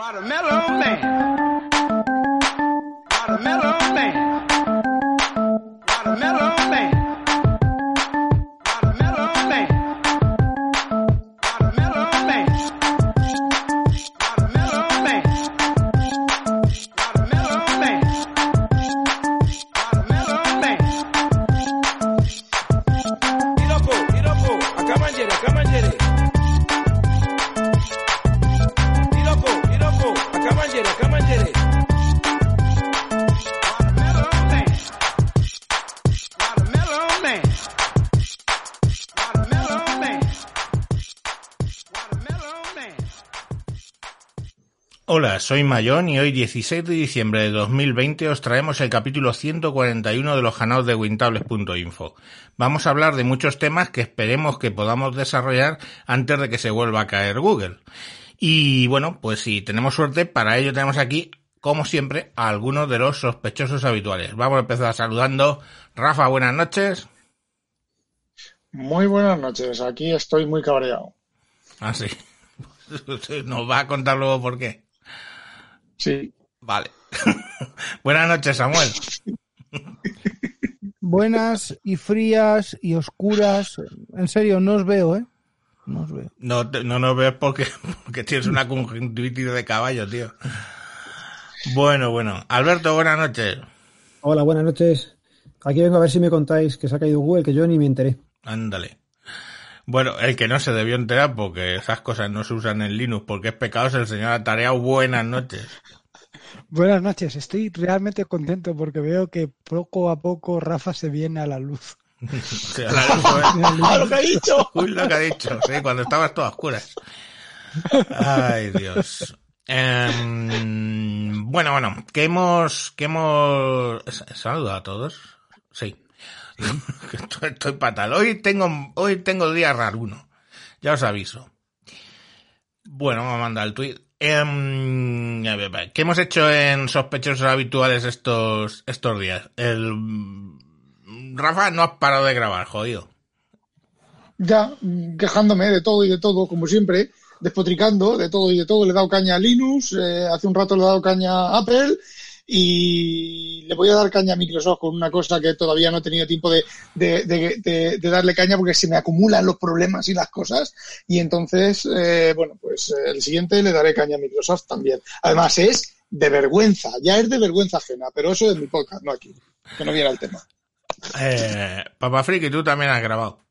Watermelon Man. Soy Mayón y hoy 16 de diciembre de 2020 os traemos el capítulo 141 de los canales de wintables.info. Vamos a hablar de muchos temas que esperemos que podamos desarrollar antes de que se vuelva a caer Google. Y bueno, pues si tenemos suerte, para ello tenemos aquí, como siempre, a algunos de los sospechosos habituales. Vamos a empezar saludando. Rafa, buenas noches. Muy buenas noches, aquí estoy muy cabreado. Ah, sí. Nos va a contar luego por qué. Sí, Vale. buenas noches, Samuel. buenas y frías y oscuras. En serio, no os veo, ¿eh? No os veo. No, te- no nos ves porque, porque tienes una conjuntivitis de caballo, tío. Bueno, bueno. Alberto, buenas noches. Hola, buenas noches. Aquí vengo a ver si me contáis que se ha caído Google, que yo ni me enteré. Ándale. Bueno, el que no se debió enterar porque esas cosas no se usan en Linux porque es pecado es el señor Atareado. Buenas noches. Buenas noches, estoy realmente contento porque veo que poco a poco Rafa se viene a la luz. La fue- ¡Ah, lo que ha dicho! Uy, lo que ha dicho, sí, cuando estabas todo a oscuras. Ay, Dios. Em, bueno, bueno, que hemos, que hemos, saludo a todos. Sí. estoy, estoy fatal. Hoy tengo, hoy tengo día raro uno. Ya os aviso. Bueno, vamos a mandar el tweet. Em, ¿Qué hemos hecho en sospechosos habituales estos, estos días? El, Rafa, no has parado de grabar, jodido. Ya, quejándome de todo y de todo, como siempre, despotricando de todo y de todo. Le he dado caña a Linux, eh, hace un rato le he dado caña a Apple y le voy a dar caña a Microsoft con una cosa que todavía no he tenido tiempo de, de, de- de- de darle caña porque se me acumulan los problemas y las cosas. Y entonces, eh, bueno, pues eh, el siguiente le daré caña a Microsoft también. Además es de vergüenza, ya es de vergüenza ajena, pero eso es mi podcast, no aquí, que no viera el tema. Eh, Papa Friki, tú también has grabado.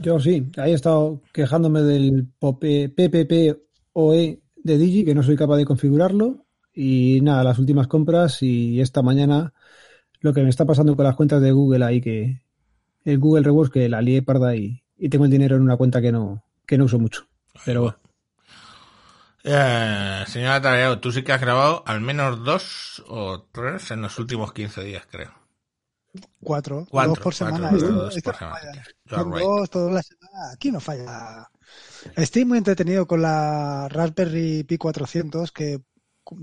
Yo sí, ahí he estado quejándome del PPPoE de Digi, que no soy capaz de configurarlo. Y nada, las últimas compras y esta mañana lo que me está pasando con las cuentas de Google ahí, que el Google Rewards que la lié parda y, y tengo el dinero en una cuenta que no, que no uso mucho. Pero bueno, Eh, señora Tareao, tú sí que has grabado al menos dos o tres en los últimos 15 días, creo. Cuatro, Cuatro, dos por cuatro, semana. dos, dos por semana. right. dos todas las semanas. Aquí no falla. Estoy muy entretenido con la Raspberry Pi 400 que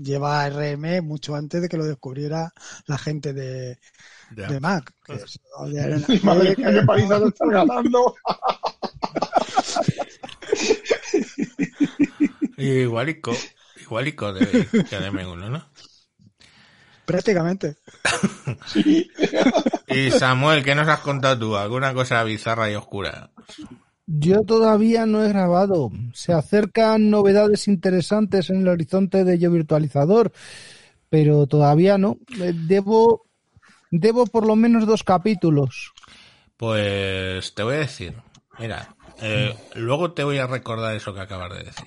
lleva RM mucho antes de que lo descubriera la gente de, de Mac. que era una- Madre mía, qué paliza nos estás ganando. Igualico, igualico de, que de M1, ¿no? Prácticamente. Y Samuel, ¿qué nos has contado tú? ¿Alguna cosa bizarra y oscura? Yo todavía no he grabado. Se acercan novedades interesantes en el horizonte de Yo Virtualizador, pero todavía no. Eh, Debo, debo por lo menos dos capítulos. Pues te voy a decir, mira, eh, luego te voy a recordar eso que acabas de decir,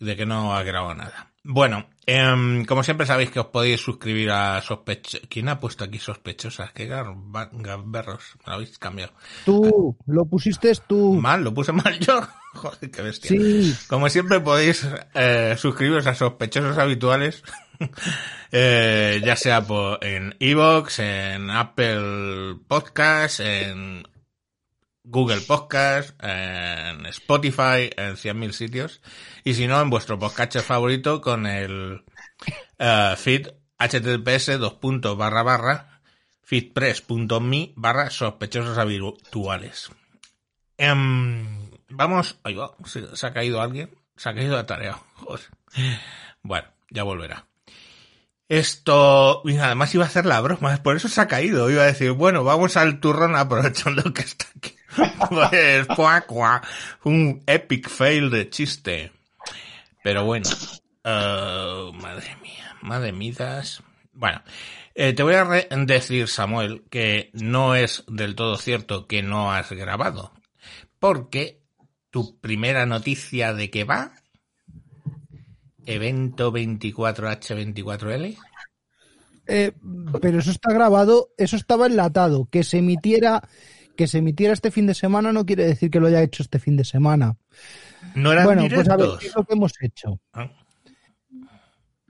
de que no has grabado nada. Bueno, em, como siempre sabéis que os podéis suscribir a sospecho... ¿Quién ha puesto aquí sospechosas? Qué gamberros, me lo habéis cambiado. Tú, lo pusiste tú. Mal, lo puse mal yo. Joder, qué bestia. Sí, Como siempre podéis eh, suscribiros a sospechosos habituales, eh, ya sea por, en Evox, en Apple Podcast, en Google Podcast, en Spotify, en 100.000 sitios, y si no, en vuestro podcast favorito con el eh, feed https dos puntos barra barra feedpress.me barra sospechosos habituales. Em, vamos, ahí va, se ha caído alguien, se ha caído la tarea. Joder. Bueno, ya volverá. Esto, y además iba a hacer la broma, por eso se ha caído. Iba a decir, bueno, vamos al turrón aprovechando que está aquí. Pues, un epic fail de chiste. Pero bueno, eh, madre mía, madre midas. Bueno, eh, te voy a decir, Samuel, que no es del todo cierto que no has grabado. Porque tu primera noticia de que va, evento 24H24L, Eh, pero eso está grabado, eso estaba enlatado. Que se emitiera, que se emitiera este fin de semana no quiere decir que lo haya hecho este fin de semana. no eran bueno, pues a ver, directos. ¿qué es lo que hemos hecho? Ah,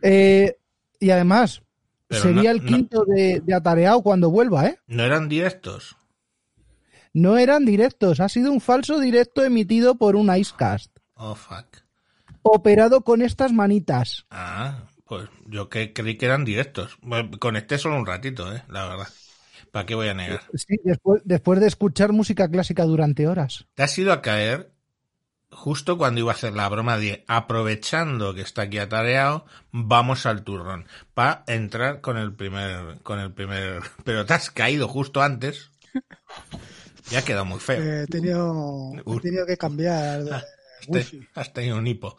Eh, y además, Pero sería no- el quinto de, de Atareado cuando vuelva, ¿eh? no eran directos. No eran directos, ha sido un falso directo emitido por un Icecast, Oh, fuck. operado con estas manitas. Ah, pues yo que creí que eran directos. Bueno, conecté solo un ratito, eh, la verdad. ¿Para qué voy a negar? Sí, después, después de escuchar música clásica durante horas. Te has ido a caer justo cuando iba a hacer la broma de aprovechando que está aquí atareado, vamos al turrón. Para entrar con el primer, con el primer, pero te has caído justo antes. Ya ha quedado muy feo. Eh, He tenido, he tenido que cambiar de Has, te- has tenido un hipo.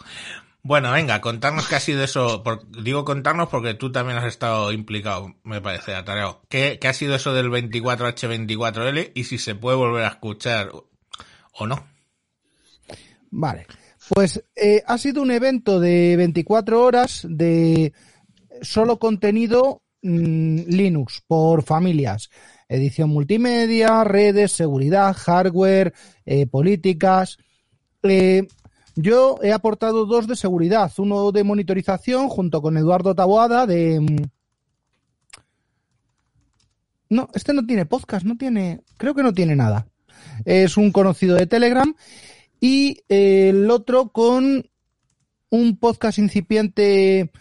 Bueno, venga, contarnos qué ha sido eso. por- digo contarnos porque tú también has estado implicado, me parece, atareado. ¿Qué, ha sido eso del 24H24L y si se puede volver a escuchar o no? Vale. Pues eh, ha sido un evento de 24 horas de solo contenido mm, Linux por familias. Edición multimedia, redes, seguridad, hardware, eh, políticas. Eh, yo he aportado dos de seguridad, uno de monitorización junto con Eduardo Taboada de... mm, No, este no tiene podcast, no tiene, creo que no tiene nada. Es un conocido de Telegram y el otro con un podcast incipiente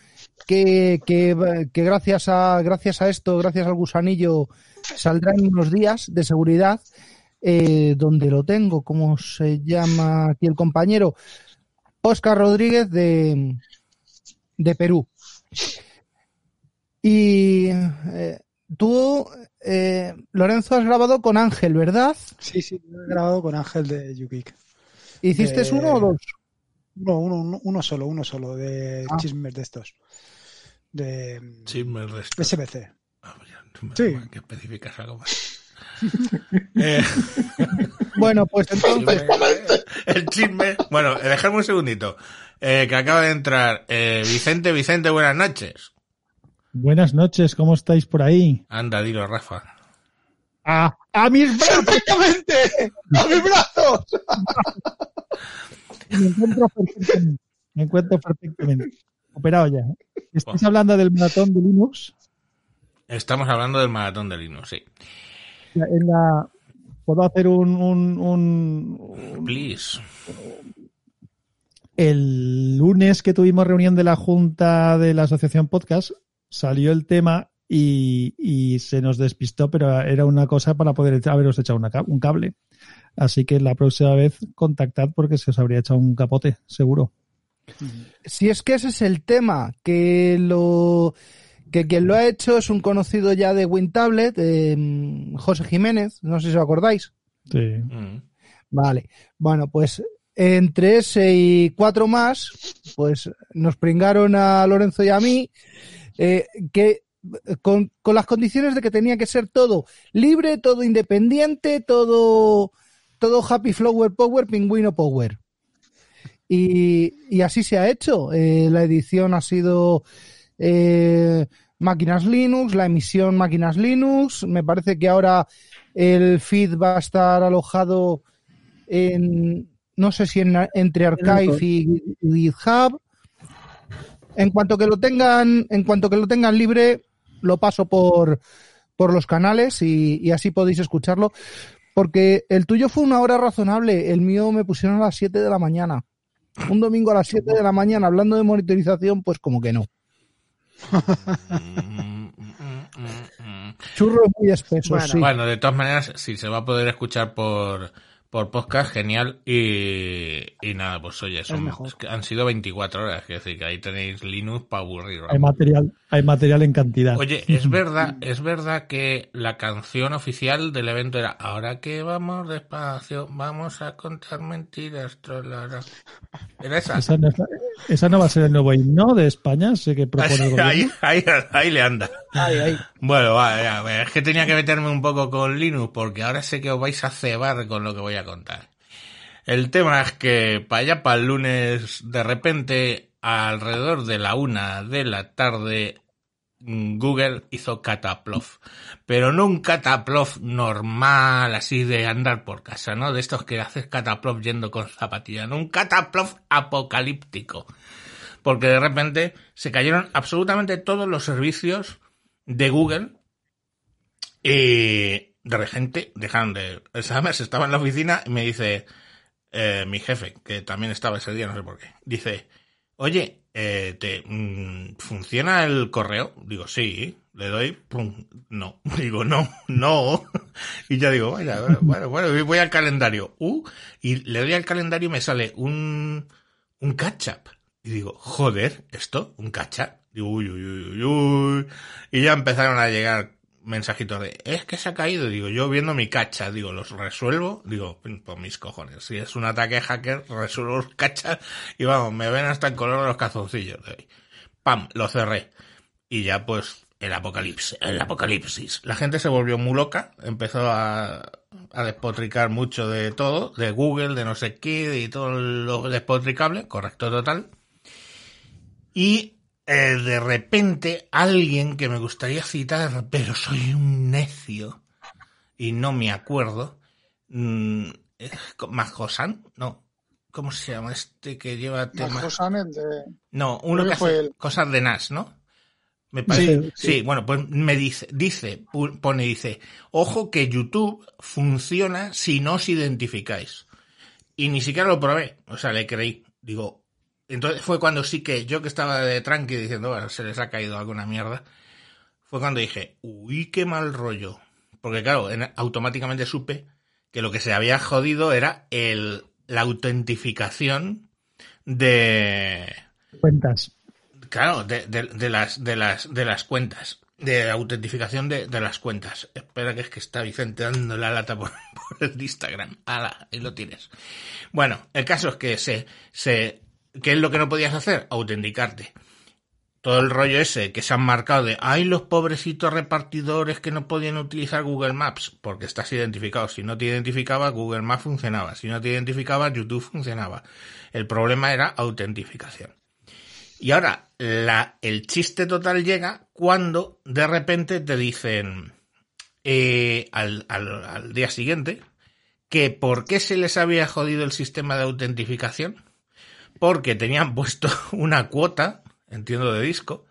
que, que, que gracias a gracias a esto, gracias al gusanillo, saldrá en unos días de seguridad, eh, donde lo tengo, ¿cómo se llama aquí el compañero? Oscar Rodríguez de, de Perú. Y eh, tú, eh, Lorenzo, has grabado con Ángel, ¿verdad? Sí, sí, he grabado con Ángel de Yukik. ¿Hiciste uno o dos? No, uno, uno, uno solo, uno solo, de Ah. chismes de estos. De Sí, me resto. SBC. Ah, ya, tú me- Sí. Que especificas algo más. Eh, Bueno, pues entonces, el chisme. Bueno, eh, dejadme un segundito. Eh, que acaba de entrar eh, Vicente. Vicente, buenas noches. Buenas noches, ¿cómo estáis por ahí? Anda, dilo, Rafa. ¡A, a mis brazos! ¡Perfectamente! ¡A mis brazos! Me encuentro perfectamente. Me encuentro perfectamente. Operado ya. ¿Estáis hablando del maratón de Linux? Estamos hablando del maratón de Linux, sí. En la, ¿Puedo hacer un, un, un- Please. El lunes que tuvimos reunión de la Junta de la Asociación Podcast, salió el tema y, y se nos despistó, pero era una cosa para poder haberos echado una un cable. Así que la próxima vez contactad porque se os habría echado un capote, seguro. si es que ese es el tema, que lo que quien lo ha hecho es un conocido ya de WinTablet, eh, José Jiménez, no sé si os acordáis. Sí. Mm. Vale, bueno, pues entre ese y cuatro más, pues nos pringaron a Lorenzo y a mí, eh, que con, con las condiciones de que tenía que ser todo libre, todo independiente, todo, todo happy flower power, pingüino power. Y, y así se ha hecho. Eh, la edición ha sido eh, máquinas Linux, la emisión máquinas Linux. Me parece que ahora el feed va a estar alojado en, no sé si en, entre Archive y, y GitHub. En cuanto que lo tengan, en cuanto que lo tengan libre, lo paso por, por los canales y, y así podéis escucharlo. Porque el tuyo fue una hora razonable, el mío me pusieron a las 7 de la mañana. Un domingo a las 7 de la mañana hablando de monitorización, pues como que no. Churros muy espesos, Bueno, sí. Bueno, de todas maneras, si se va a poder escuchar por, por podcast, genial. Y, y nada, pues oye, son, es que han sido 24 horas, es decir, que ahí tenéis Linux para aburrir. Hay material, hay material en cantidad. Oye, es verdad, es verdad que la canción oficial del evento era ahora que vamos despacio, vamos a contar mentiras, trolara". Era esa. Esa no, esa no va a ser el nuevo himno de España, sé que propone el gobierno. Ahí, ahí, ahí le anda. Bueno, pues, es que tenía que meterme un poco con Linux porque ahora sé que os vais a cebar con lo que voy a contar. El tema es que para allá, para el lunes, de repente, alrededor de la una de la tarde, mm, Google hizo cataplof. Pero no un cataplof normal, así de andar por casa, ¿no? De estos que haces cataplof yendo con zapatillas, no un cataplof apocalíptico. Porque de repente se cayeron absolutamente todos los servicios de Google y de repente dejaron de... ¿Sabes? Estaba en la oficina y me dice eh, mi jefe, que también estaba ese día, no sé por qué, dice, oye, eh, te, mm, ¿funciona el correo? Digo, sí, le doy, pum, no, digo, no, no, y ya digo, vaya, bueno, bueno, voy al calendario, uh, y le doy al calendario y me sale un, un catch-up. Y digo, joder, ¿esto? ¿Un catch-up? Uy, uy, uy, uy. Y ya empezaron a llegar mensajitos de, es que se ha caído. Digo, yo viendo mi cacha, digo, los resuelvo. Digo, por mis cojones. Si es un ataque hacker, resuelvo los cachas y vamos, me ven hasta el color de los calzoncillos. de. Pam, lo cerré. Y ya pues, el apocalipsis, el apocalipsis. La gente se volvió muy loca, empezó a, a despotricar mucho de todo, de Google, de no sé qué, de todo lo despotricable, correcto total. Y eh, de repente alguien que me gustaría citar, pero soy un necio y no me acuerdo, mm, Majosan, no, ¿cómo se llama este que lleva temas? Marcos Samet de- No, uno que hace cosas de NAS, ¿no? Me parece. Sí, Sí, bueno, pues me dice, dice, pone, dice, ojo que YouTube funciona si no os identificáis. Y ni siquiera lo probé, o sea, le creí. Digo, entonces fue cuando sí que yo que estaba de tranqui diciendo, bueno, se les ha caído alguna mierda, fue cuando dije, uy, qué mal rollo. Porque claro, en- automáticamente supe que lo que se había jodido era el, la autentificación de, Cuentas. Claro, de, de- de las, de, las, de las cuentas. De autentificación de, de las cuentas. Espera que es que está Vicente dando la lata por, por el Instagram. ¡Hala! Ahí lo tienes. Bueno, el caso es que se, se, ¿qué es lo que no podías hacer? Autenticarte. Todo el rollo ese que se han marcado de, ay, los pobrecitos repartidores que no podían utilizar Google Maps, porque estás identificado. Si no te identificaba, Google Maps funcionaba. Si no te identificaba, YouTube funcionaba. El problema era autentificación. Y ahora, la, el chiste total llega cuando de repente te dicen eh, al, al- al día siguiente que por qué se les había jodido el sistema de autentificación. Porque tenían puesto una cuota, entiendo de disco,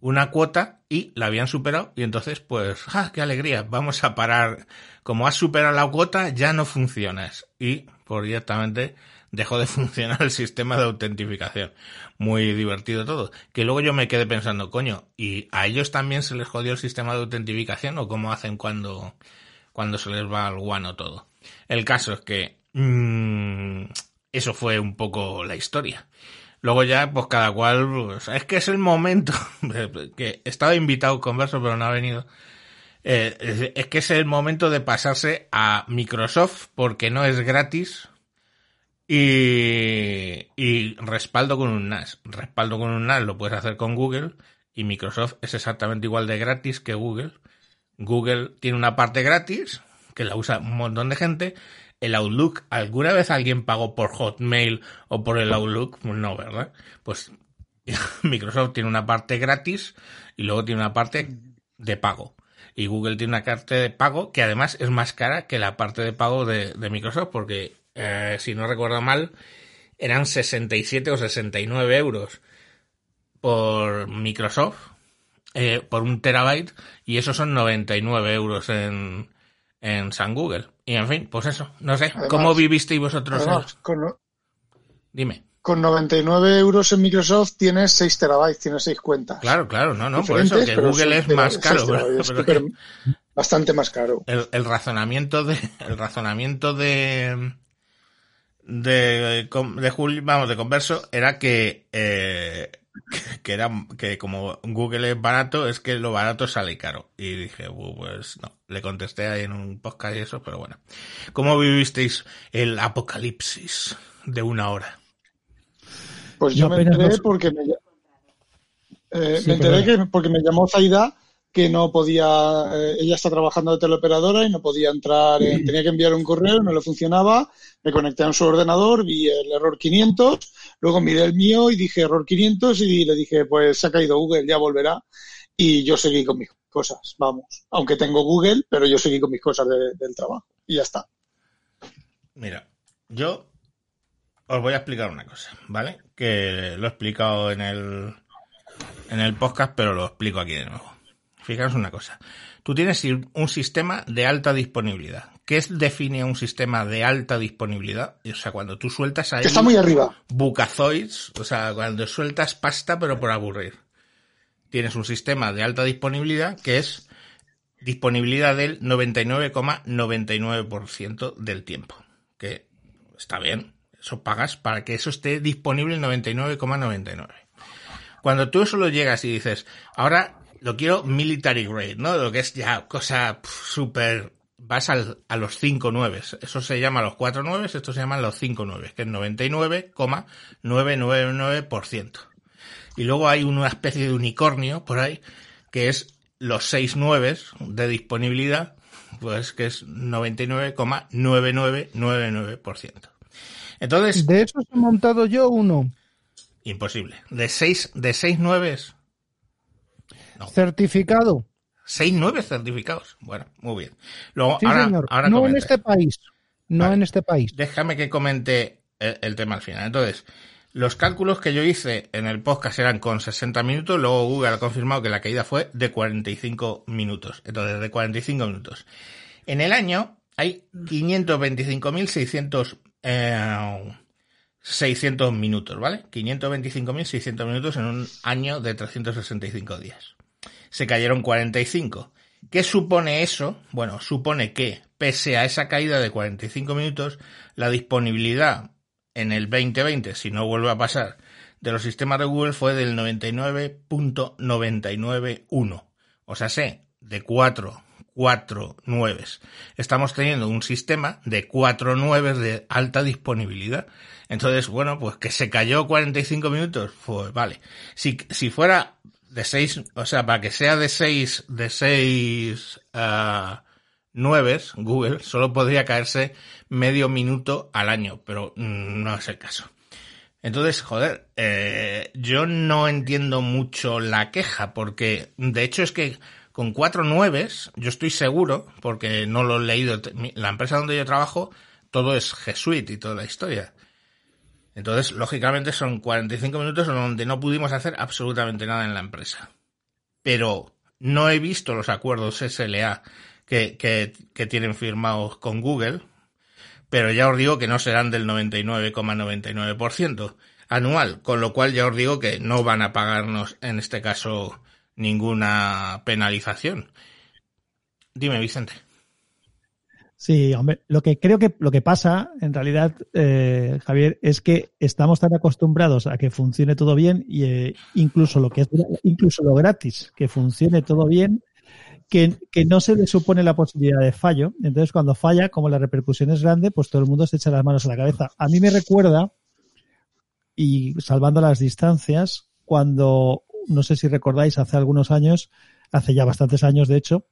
una cuota y la habían superado y entonces pues, ¡ah, qué alegría! Vamos a parar. Como has superado la cuota, ya no funcionas. Y por directamente dejó de funcionar el sistema de autentificación. Muy divertido todo. Que luego yo me quedé pensando, coño, ¿y a ellos también se les jodió el sistema de autentificación o cómo hacen cuando, cuando se les va al guano todo? El caso es que mm, eso fue un poco la historia. Luego ya, pues cada cual, pues, es que es el momento, que estaba invitado converso, pero no ha venido. Eh, es- es que es el momento de pasarse a Microsoft porque no es gratis y, y respaldo con un NAS. Respaldo con un NAS lo puedes hacer con Google y Microsoft es exactamente igual de gratis que Google. Google tiene una parte gratis que la usa un montón de gente. El Outlook, ¿alguna vez alguien pagó por Hotmail o por el Outlook? Pues no, ¿verdad? Pues Microsoft tiene una parte gratis y luego tiene una parte de pago. Y Google tiene una parte de pago que además es más cara que la parte de pago de, Microsoft porque, eh, si no recuerdo mal, eran 67 o 69 euros por Microsoft, eh, por un terabyte, y eso son 99 euros en, en San Google. Y en fin, pues eso, no sé, Además- ¿cómo vivisteis vosotros? el- Además, con, no- Dime. con 99 euros en Microsoft tienes 6 terabytes, tienes 6 cuentas. Claro, claro, no, no, por eso que Google es más caro. pero que- bastante más caro. El, el razonamiento de, el razonamiento de, de, de Julio, vamos, de Converso, era que, eh, que, era, que como Google es barato, es que lo barato sale caro. Y dije, "Bu, pues no, le contesté ahí en un podcast y eso, pero bueno. ¿Cómo vivisteis el apocalipsis de una hora? Pues Yo yo, me enteré porque me, eh, Sí, me enteré que porque me llamó Zaida que no podía, eh, ella está trabajando de teleoperadora y no podía entrar, en- tenía que enviar un correo, no le funcionaba, me conecté a su ordenador, vi el error 500, luego miré el mío y dije error 500 y le dije pues se ha caído Google, ya volverá y yo seguí con mis cosas, vamos, aunque tengo Google, pero yo seguí con mis cosas de- del trabajo y ya está. Mira, yo os voy a explicar una cosa, ¿vale? Que lo he explicado en el, en el podcast, pero lo explico aquí de nuevo. Fijaros una cosa. Tú tienes un sistema de alta disponibilidad. ¿Qué define un sistema de alta disponibilidad? O sea, cuando tú sueltas ahí está muy arriba. bucazoids, o sea, cuando sueltas pasta pero por aburrir. Tienes un sistema de alta disponibilidad que es disponibilidad del 99,99% del tiempo. Que está bien, eso pagas para que eso esté disponible el 99,99. Cuando tú eso lo llegas y dices, ahora lo quiero military grade, ¿no? Lo que es ya cosa súper... Vas al- a los 5 nueves. Eso se llama los 4 nueves, esto se llaman los 5 nueves, que es 99,999%. Y luego hay una especie de unicornio por ahí, que es los 6 nueves de disponibilidad, pues que es 99,9999%. Entonces, De esos he montado yo uno. imposible. De 6 de seis nueves, Certificado. 6 nueves certificados. Bueno, muy bien. Luego, Sí, ahora, señor. ahora no en este país. No Vale. en este país. Déjame que comente el, el tema al final. Entonces, los cálculos que yo hice en el podcast eran con 60 minutos, luego Google ha confirmado que la caída fue de 45 minutos. Entonces, de 45 minutos. En el año hay 525.600 eh, 600 minutos, ¿vale? 525.600 minutos en un año de 365 días. Se cayeron 45. ¿Qué supone eso? Bueno, supone que, pese a esa caída de 45 minutos, la disponibilidad en el 2020, si no vuelve a pasar, de los sistemas de Google fue del 99.991. O sea, sé, de 4, 4 nueves. Estamos teniendo un sistema de 4 nueves de alta disponibilidad. Entonces, bueno, pues que se cayó 45 minutos, pues vale. Si, si fuera de 6, o sea, para que sea de 6, de 6 uh, nueves, Google solo podría caerse medio minuto al año, pero no es el caso. Entonces, joder, eh, yo no entiendo mucho la queja, porque de hecho es que con cuatro nueves, yo estoy seguro, porque no lo he leído, la empresa donde yo trabajo, todo es G Suite y toda la historia. Entonces, lógicamente son 45 minutos donde no pudimos hacer absolutamente nada en la empresa. Pero no he visto los acuerdos SLA que, que, que tienen firmados con Google, pero ya os digo que no serán del 99,99% anual, con lo cual ya os digo que no van a pagarnos en este caso ninguna penalización. Dime, Vicente. Sí, hombre, lo que creo que lo que pasa, en realidad, eh, Javier, es que estamos tan acostumbrados a que funcione todo bien y eh, incluso lo que es incluso lo gratis, que funcione todo bien, que, que, no se le supone la posibilidad de fallo. Entonces, cuando falla, como la repercusión es grande, pues todo el mundo se echa las manos a la cabeza. A mí me recuerda, y salvando las distancias, cuando, no sé si recordáis, hace algunos años, hace ya bastantes años, de hecho,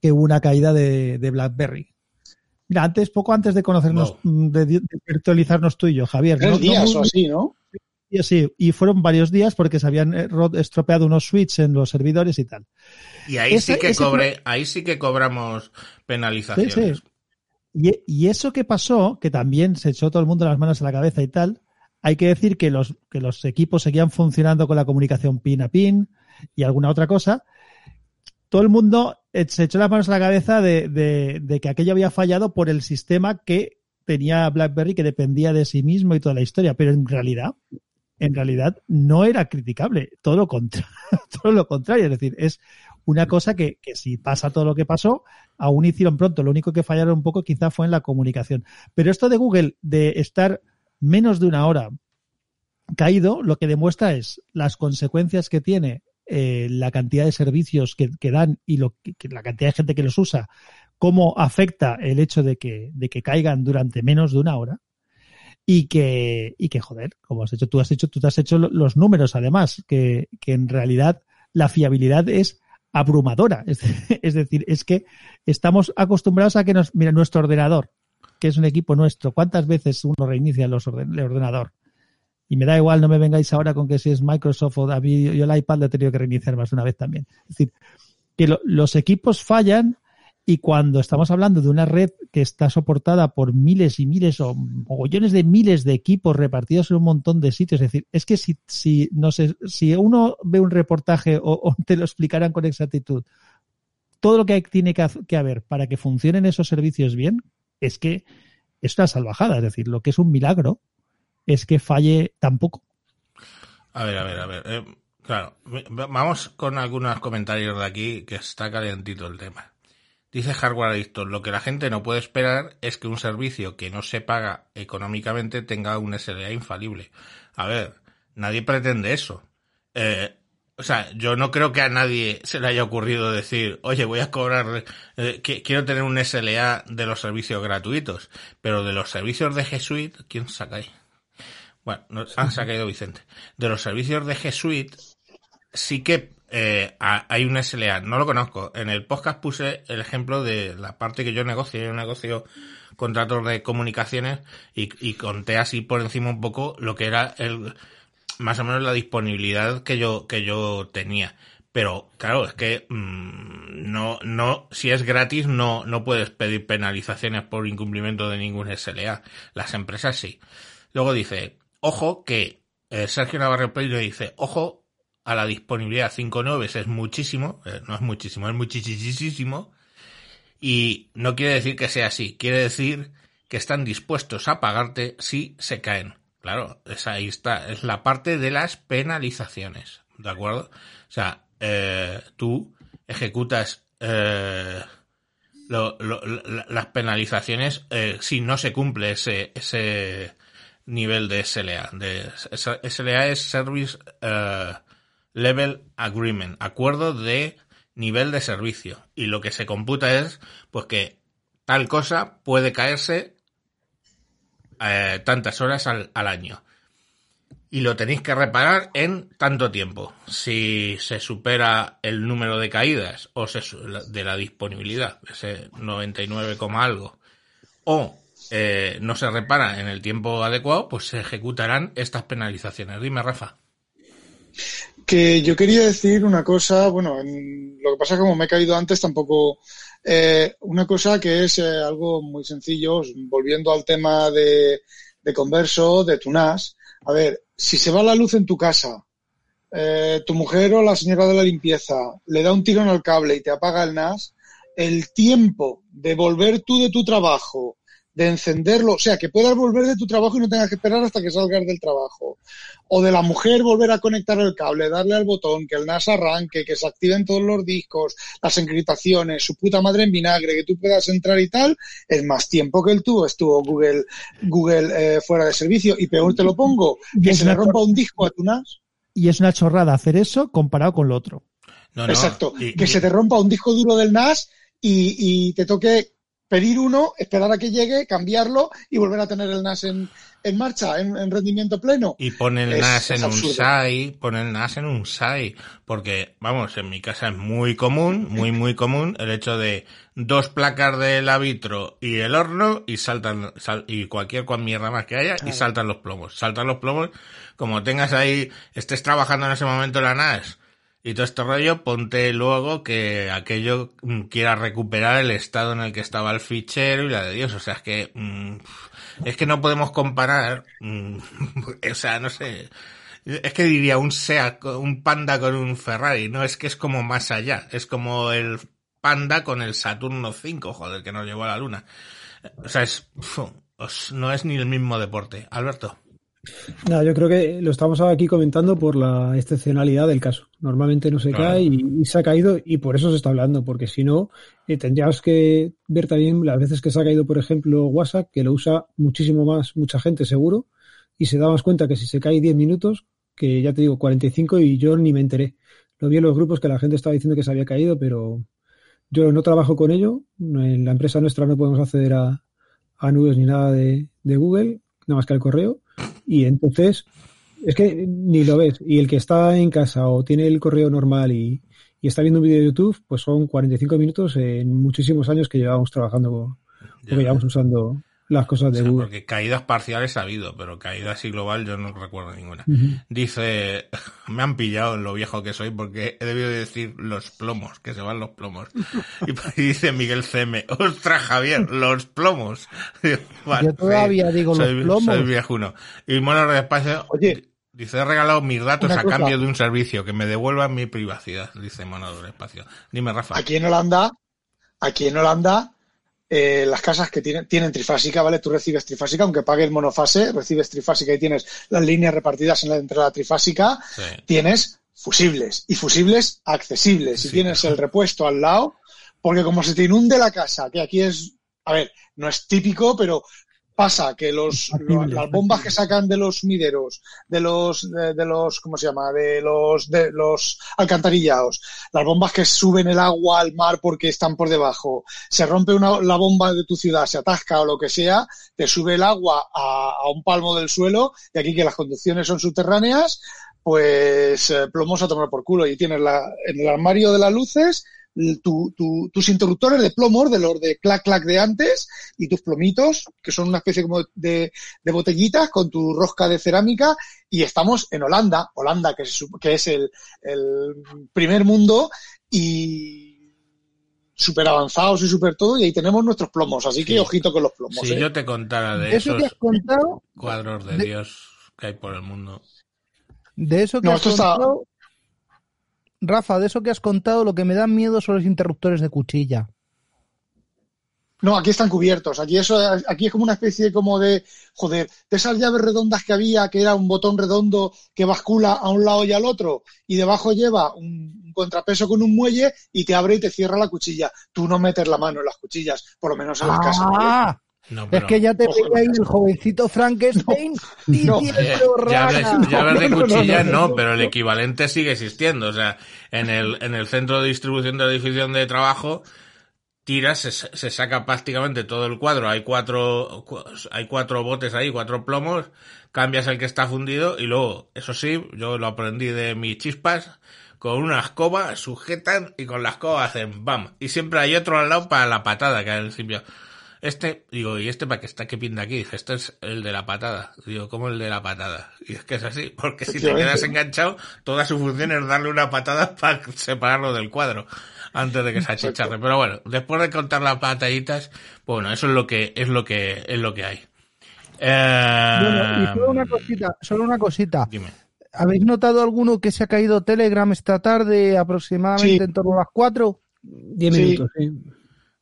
que hubo una caída de, de BlackBerry. Mira, antes, poco antes de conocernos, wow. de, de, virtualizarnos tú y yo, Javier. Tres ¿no? días no o así, ¿no? Y sí, y fueron varios días porque se habían estropeado unos switches en los servidores y tal. Y ahí ese, sí que cobre, ahí sí que cobramos penalizaciones. Sí, sí. Y, y, eso que pasó, que también se echó todo el mundo las manos a la cabeza y tal, hay que decir que los, que los equipos seguían funcionando con la comunicación pin a pin y alguna otra cosa. Todo el mundo se echó las manos a la cabeza de, que aquello había fallado por el sistema que tenía BlackBerry que dependía de sí mismo y toda la historia, pero en realidad, en realidad no era criticable, todo lo contrario, es decir, es Una cosa que si pasa todo lo que pasó, aún hicieron pronto. Lo único que fallaron un poco quizá fue en la comunicación. Pero esto de Google, de estar menos de una hora caído, lo que demuestra es las consecuencias que tiene eh, la cantidad de servicios que, dan y lo, que, la cantidad de gente que los usa, cómo afecta el hecho de que, de que caigan durante menos de una hora. Y que, y que, joder, como has hecho, tú has hecho, tú te has hecho los números además, que, que en realidad la fiabilidad es abrumadora. Es, es, decir, es que estamos acostumbrados a que nos, mira, nuestro ordenador, que es un equipo nuestro, ¿cuántas veces uno reinicia los orden, el ordenador? Y me da igual, no me vengáis ahora con que si es Microsoft o David, yo el iPad lo he tenido que reiniciar más una vez también. Es decir, que lo, los equipos fallan y cuando estamos hablando de una red que está soportada por miles y miles o mogollones de miles de equipos repartidos en un montón de sitios, es decir, es que si, si, no sé, si uno ve un reportaje o, te lo explicaran con exactitud, todo lo que tiene que, que haber para que funcionen esos servicios bien, es que es una salvajada. Es decir, lo que es un milagro es que falle tampoco. A ver, a ver, a ver. Eh, claro, vamos con algunos comentarios de aquí que está calentito el tema. Dice Hardware Adicto, lo que la gente no puede esperar es que un servicio que no se paga económicamente tenga un SLA infalible. A ver, nadie pretende eso. Eh, o sea, yo no creo que a nadie se le haya ocurrido decir, oye, voy a cobrar, eh, quiero tener un SLA de los servicios gratuitos, pero de los servicios de G Suite, ¿quién saca ahí? Bueno, no, ah, se ha caído Vicente. De los servicios de G Suite, sí que eh, hay un SLA, no lo conozco. En el podcast puse el ejemplo de la parte que yo negocio. Yo negocio contratos de comunicaciones y, y conté así por encima un poco lo que era el más o menos la disponibilidad que yo que yo tenía. Pero claro, es que mmm, no no si es gratis no no puedes pedir penalizaciones por incumplimiento de ningún SLA. Las empresas sí. Luego dice, ojo que eh, Sergio Navarro Peiro dice, ojo a la disponibilidad 5.9 es muchísimo, eh, no es muchísimo, es muchísimo, y no quiere decir que sea así, quiere decir que están dispuestos a pagarte si se caen. Claro, esa ahí está, es la parte de las penalizaciones, ¿de acuerdo? O sea, eh, tú ejecutas las penalizaciones si no se cumple ese, ese nivel de SLA. De, SLA es Service uh, Level Agreement, acuerdo de nivel de servicio. Y lo que se computa es, pues que tal cosa puede caerse eh, tantas horas al, al, año. Y lo tenéis que reparar en tanto tiempo. Si se supera el número de caídas o se, de la disponibilidad, ese 99, algo, o eh, no se repara en el tiempo adecuado, pues se ejecutarán estas penalizaciones. Dime, Rafa. Que yo quería decir una cosa, bueno, en, lo que pasa es que como me he caído antes, tampoco. Eh, una cosa que es eh, algo muy sencillo, volviendo al tema de, de converso, de tu NAS. A ver, si se va la luz en tu casa, eh, tu mujer o la señora de la limpieza le da un tirón al cable y te apaga el NAS, el tiempo de volver tú de tu trabajo, de encenderlo, o sea, que puedas volver de tu trabajo y no tengas que esperar hasta que salgas del trabajo. O de la mujer volver a conectar el cable, darle al botón, que el NAS arranque, que se activen todos los discos, las encriptaciones, su puta madre en vinagre, que tú puedas entrar y tal, es más tiempo que el tubo estuvo Google, Google eh, fuera de servicio. Y peor te lo pongo, que se le rompa un disco a tu NAS. Y es una chorrada hacer eso comparado con lo otro. No, no, Exacto. Y, que y... se te rompa un disco duro del NAS y, y te toque pedir uno, esperar a que llegue, cambiarlo y volver a tener el NAS en, en marcha, en, en, rendimiento pleno. Y pone el es, NAS en un SAI, pone el NAS en un SAI, porque, vamos, en mi casa es muy común, muy, muy común el hecho de dos placas del arbitro y el horno y saltan, sal, y cualquier cual mierda más que haya y saltan los plomos. Saltan los plomos, como tengas ahí, estés trabajando en ese momento la NAS y todo este rollo, ponte luego que aquello quiera recuperar el estado en el que estaba el fichero y la de Dios. O sea, es que, mmm, es que no podemos comparar, mmm, o sea, no sé, es que diría un SEAT, un Panda con un Ferrari, no, es que es como más allá, es como el Panda con el Saturno 5, joder, que nos llevó a la luna. O sea, es, no es ni el mismo deporte. Alberto. No, yo creo que lo estamos aquí comentando por la excepcionalidad del caso. Normalmente no se Claro. cae y, y se ha caído y por eso se está hablando, porque si no, eh, tendrías que ver también las veces que se ha caído, por ejemplo, WhatsApp, que lo usa muchísimo más mucha gente seguro, y se da más cuenta que si se cae 10 minutos, que ya te digo 45 y yo ni me enteré. Lo vi en los grupos que la gente estaba diciendo que se había caído, pero yo no trabajo con ello. En la empresa nuestra no podemos acceder a, a nubes ni nada de, de Google, nada más que al correo. Y entonces, es que ni lo ves. Y el que está en casa o tiene el correo normal y, y está viendo un vídeo de YouTube, pues son 45 minutos en muchísimos años que llevamos trabajando, o que llevamos usando las cosas O de sea, Google. porque caídas parciales ha habido, pero caída así global yo no recuerdo ninguna. Dice, me han pillado en lo viejo que soy porque he debido de decir los plomos, que se van los plomos. Y, dice Miguel CM, ostras Javier, los plomos. Digo, "Vale, Yo todavía digo los plomos". Soy viejuno. Y Mono de Espacio Oye. dice, he regalado mis datos a cosa. cambio de un servicio, que me devuelvan mi privacidad, dice Mono Espacio. Dime Rafa. Aquí en Holanda, aquí en Holanda, eh, las casas que tienen, tienen trifásica, ¿vale? Tú recibes trifásica, aunque pagues monofase, recibes trifásica y tienes las líneas repartidas en la, entre la trifásica, Sí. tienes fusibles y fusibles accesibles. Y Sí, tienes el repuesto al lado, porque como se te inunde la casa, que aquí es, a ver, no es típico, pero pasa que los, lo- las bombas que sacan de los sumideros, de los, de, de los, ¿cómo se llama? De los, de los alcantarillados, las bombas que suben el agua al mar porque están por debajo, se rompe una, la bomba de tu ciudad, se atasca o lo que sea, te sube el agua a, a un palmo del suelo y aquí que las conducciones son subterráneas, pues eh, plomos a tomar por culo y tienes la, en el armario de las luces tu- tu- tus interruptores de plomos de los de clac clac de antes y tus plomitos que son una especie como de, de botellitas con tu rosca de cerámica y estamos en Holanda, Holanda que es, que es el, el primer mundo y súper avanzados y súper todo y ahí tenemos nuestros plomos, así que Sí. ojito con los plomos. Si ¿eh? yo te contara de De eso esos que has contado, cuadros de de- Dios que hay por el mundo. de eso que No, has esto contado, Rafa, de eso que has contado, lo que me dan miedo son los interruptores de cuchilla. No, aquí están cubiertos. Aquí eso, aquí es como una especie como de, joder, de esas llaves redondas que había, que era un botón redondo que bascula a un lado y al otro, y debajo lleva un contrapeso con un muelle y te abre y te cierra la cuchilla. Tú no metes la mano en las cuchillas, por lo menos en las casas. No, es que ya te veía ahí el jovencito Frankenstein no. Eh, diciendo ya ves, rana. ya ves de No, no, no, cuchillas no, no, no, no, pero el no. equivalente sigue existiendo. O sea, en el, en el centro de distribución de la edificio de trabajo, tiras, se, se saca prácticamente todo el cuadro. Hay cuatro, cu- hay cuatro botes ahí, cuatro plomos, cambias el que está fundido y luego, eso sí, yo lo aprendí de mis chispas, con una escoba sujetan y con la escoba hacen bam. Y siempre hay otro al lado para la patada, que al principio. Este, digo, ¿y este para qué está? ¿Qué pinta aquí? Dije, este es el de la patada. Digo, ¿cómo el de la patada? Y es que es así, porque si te quedas enganchado, toda su función es darle una patada para separarlo del cuadro antes de que se achicharre. Pero bueno, después de contar las batallitas, pues bueno, eso es lo que es lo que es lo que hay. Eh, Bueno, y solo una cosita, solo una cosita. Dime. ¿Habéis notado alguno que se ha caído Telegram esta tarde aproximadamente Sí. en torno a las 4? 10 Sí. minutos, sí.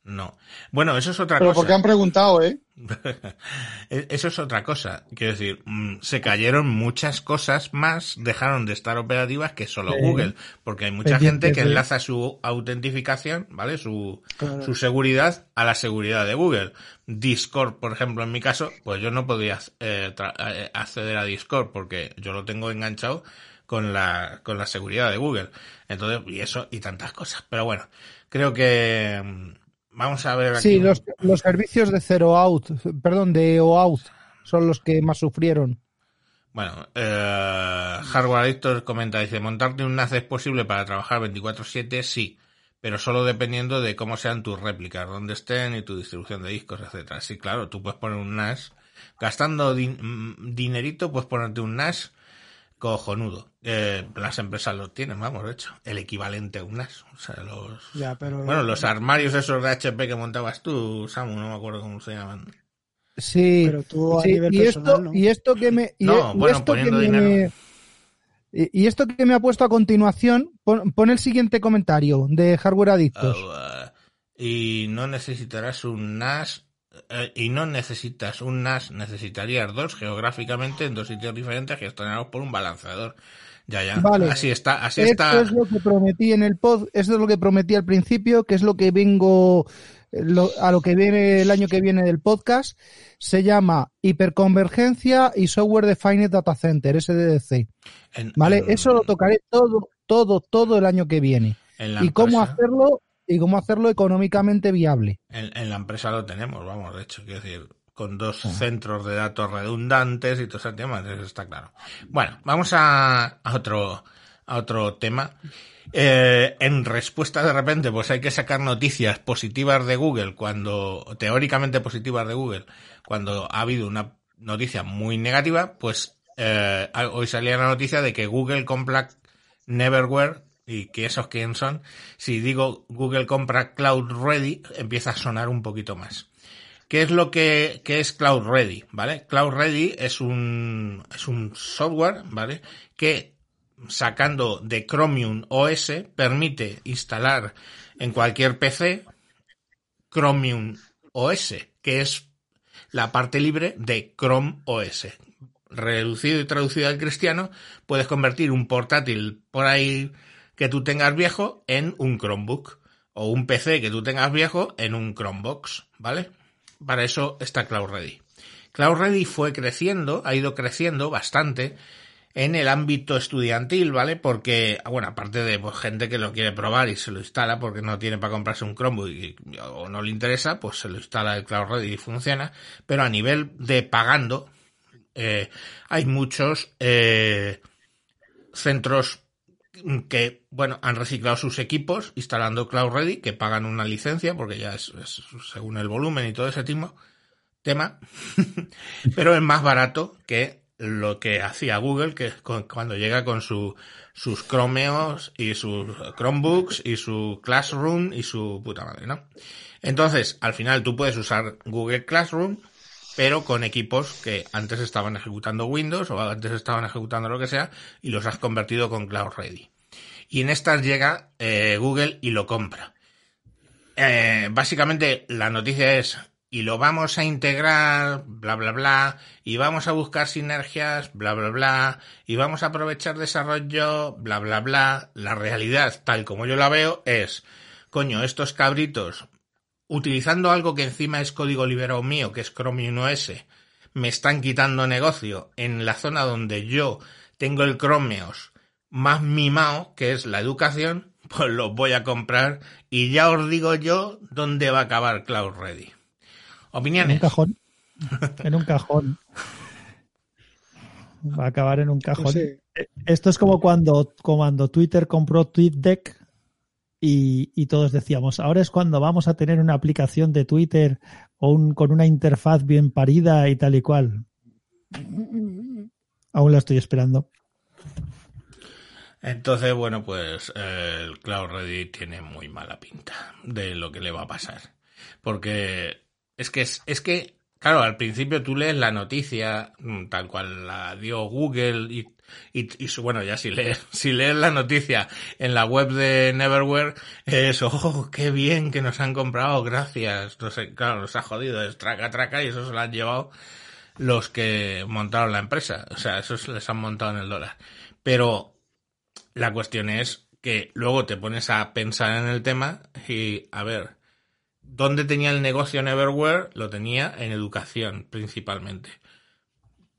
No. Bueno, eso es otra Pero cosa. porque han preguntado, ¿eh? E- Eso es otra cosa. Quiero decir, mm, se cayeron muchas cosas más, dejaron de estar operativas que solo Sí. Google. Porque hay mucha gente que enlaza su autentificación, ¿vale? Su, Claro. su seguridad a la seguridad de Google. Discord, por ejemplo, en mi caso, pues yo no podía eh, eh, acceder a Discord porque yo lo tengo enganchado con la, con la seguridad de Google. Entonces, y eso y tantas cosas. Pero bueno, creo que mm, vamos a ver aquí. Sí, los, los servicios de Zero Out, perdón, de OAuth son los que más sufrieron. Bueno, eh, Hardware Adictor comenta, dice, montarte un NAS es posible para trabajar 24/7, sí, pero solo dependiendo de cómo sean tus réplicas, dónde estén y tu distribución de discos, etcétera. Sí, claro, tú puedes poner un NAS, gastando din- mm, dinerito, puedes ponerte un NAS cojonudo. Eh, las empresas lo tienen, vamos, de hecho, el equivalente a un NAS. O sea, los... Ya, pero Bueno, los armarios esos de HP que montabas tú, Samu, no me acuerdo cómo se llaman. Sí, Pero tú a sí, nivel y personal, esto, ¿no? y esto que me, y, No, y bueno, esto que poniendo me- dinero. y, y esto que me ha puesto a continuación, pon, pon el siguiente comentario de Hardware Adictos. Uh, y no necesitarás un NAS eh, y no necesitas un NAS, necesitarías dos geográficamente en dos sitios diferentes gestionados por un balanceador. Ya, ya. Vale. Así está, así Esto está. es lo que prometí en el pod, esto es lo que prometí al principio, que es lo que vengo eh, lo- a lo que viene el año que viene del podcast. Se llama hiperconvergencia y software defined data center, SDDC. en- Vale, en- eso lo tocaré todo, todo, todo el año que viene. Y cómo hacerlo y cómo hacerlo económicamente viable. En, en la empresa lo tenemos, vamos, de hecho, quiero decir, con dos centros de datos redundantes y todo ese tema, eso está claro. Bueno, vamos a, a otro, a otro tema. Eh, en respuesta de repente, pues hay que sacar noticias positivas de Google cuando, teóricamente positivas de Google, cuando ha habido una noticia muy negativa, pues eh, hoy salía la noticia de que Google compra Neverware y que esos quién son. Si digo Google compra Cloud Ready, empieza a sonar un poquito más. ¿Qué es lo que, qué es Cloud Ready? ¿Vale? Cloud Ready es un, es un software, ¿vale? Que sacando de Chromium OS permite instalar en cualquier PC Chromium OS, que es la parte libre de Chrome OS. Reducido y traducido al cristiano, puedes convertir un portátil por ahí que tú tengas viejo en un Chromebook o un PC que tú tengas viejo en un Chromebox, ¿vale? Para eso está Cloud Ready. Cloud Ready fue creciendo, ha ido creciendo bastante en el ámbito estudiantil, ¿vale? Porque, bueno, aparte de pues, gente que lo quiere probar y se lo instala porque no tiene para comprarse un Chromebook y, o no le interesa, pues se lo instala el Cloud Ready y funciona. Pero a nivel de pagando, eh, hay muchos eh, centros que, bueno, han reciclado sus equipos instalando Cloud Ready, que pagan una licencia, porque ya es, según el volumen y todo ese timo- tema, pero es más barato que lo que hacía Google, que cuando llega con su, sus Chromeos y sus Chromebooks y su Classroom y su puta madre, ¿no? Entonces, al final tú puedes usar Google Classroom, pero con equipos que antes estaban ejecutando Windows o antes estaban ejecutando lo que sea y los has convertido con Cloud Ready. Y en estas llega eh, Google y lo compra. Eh, básicamente la noticia es y lo vamos a integrar, bla bla bla, y vamos a buscar sinergias, bla bla bla, y vamos a aprovechar desarrollo, bla bla bla. La realidad, tal como yo la veo, es, coño, estos cabritos utilizando algo que encima es código liberado mío, que es Chromium OS, me están quitando negocio en la zona donde yo tengo el Chromeos más mimado, que es la educación, pues los voy a comprar y ya os digo yo dónde va a acabar Cloud Ready. En un Opiniones. cajón. En un cajón. Va a acabar en un cajón. Pues sí. Eh, Esto es como cuando, cuando Twitter compró TweetDeck y, y todos decíamos, ahora es cuando vamos a tener una aplicación de Twitter o un, con una interfaz bien parida y tal y cual. Aún la estoy esperando. Entonces, bueno, pues el Cloud Ready tiene muy mala pinta de lo que le va a pasar. Porque es que, es, que, claro, al principio tú lees la noticia mm, tal cual la dio Google y, y, y bueno, ya si lees, si lees la noticia en la web de Neverware, es, oh, qué bien que nos han comprado, gracias. No sé, claro, nos ha jodido, es traca, traca y eso se lo han llevado los que montaron la empresa. O sea, esos les han montado en el dólar. Pero la cuestión es que luego te pones a pensar en el tema y, a ver, ¿dónde tenía el negocio Neverware? Lo tenía en educación, principalmente.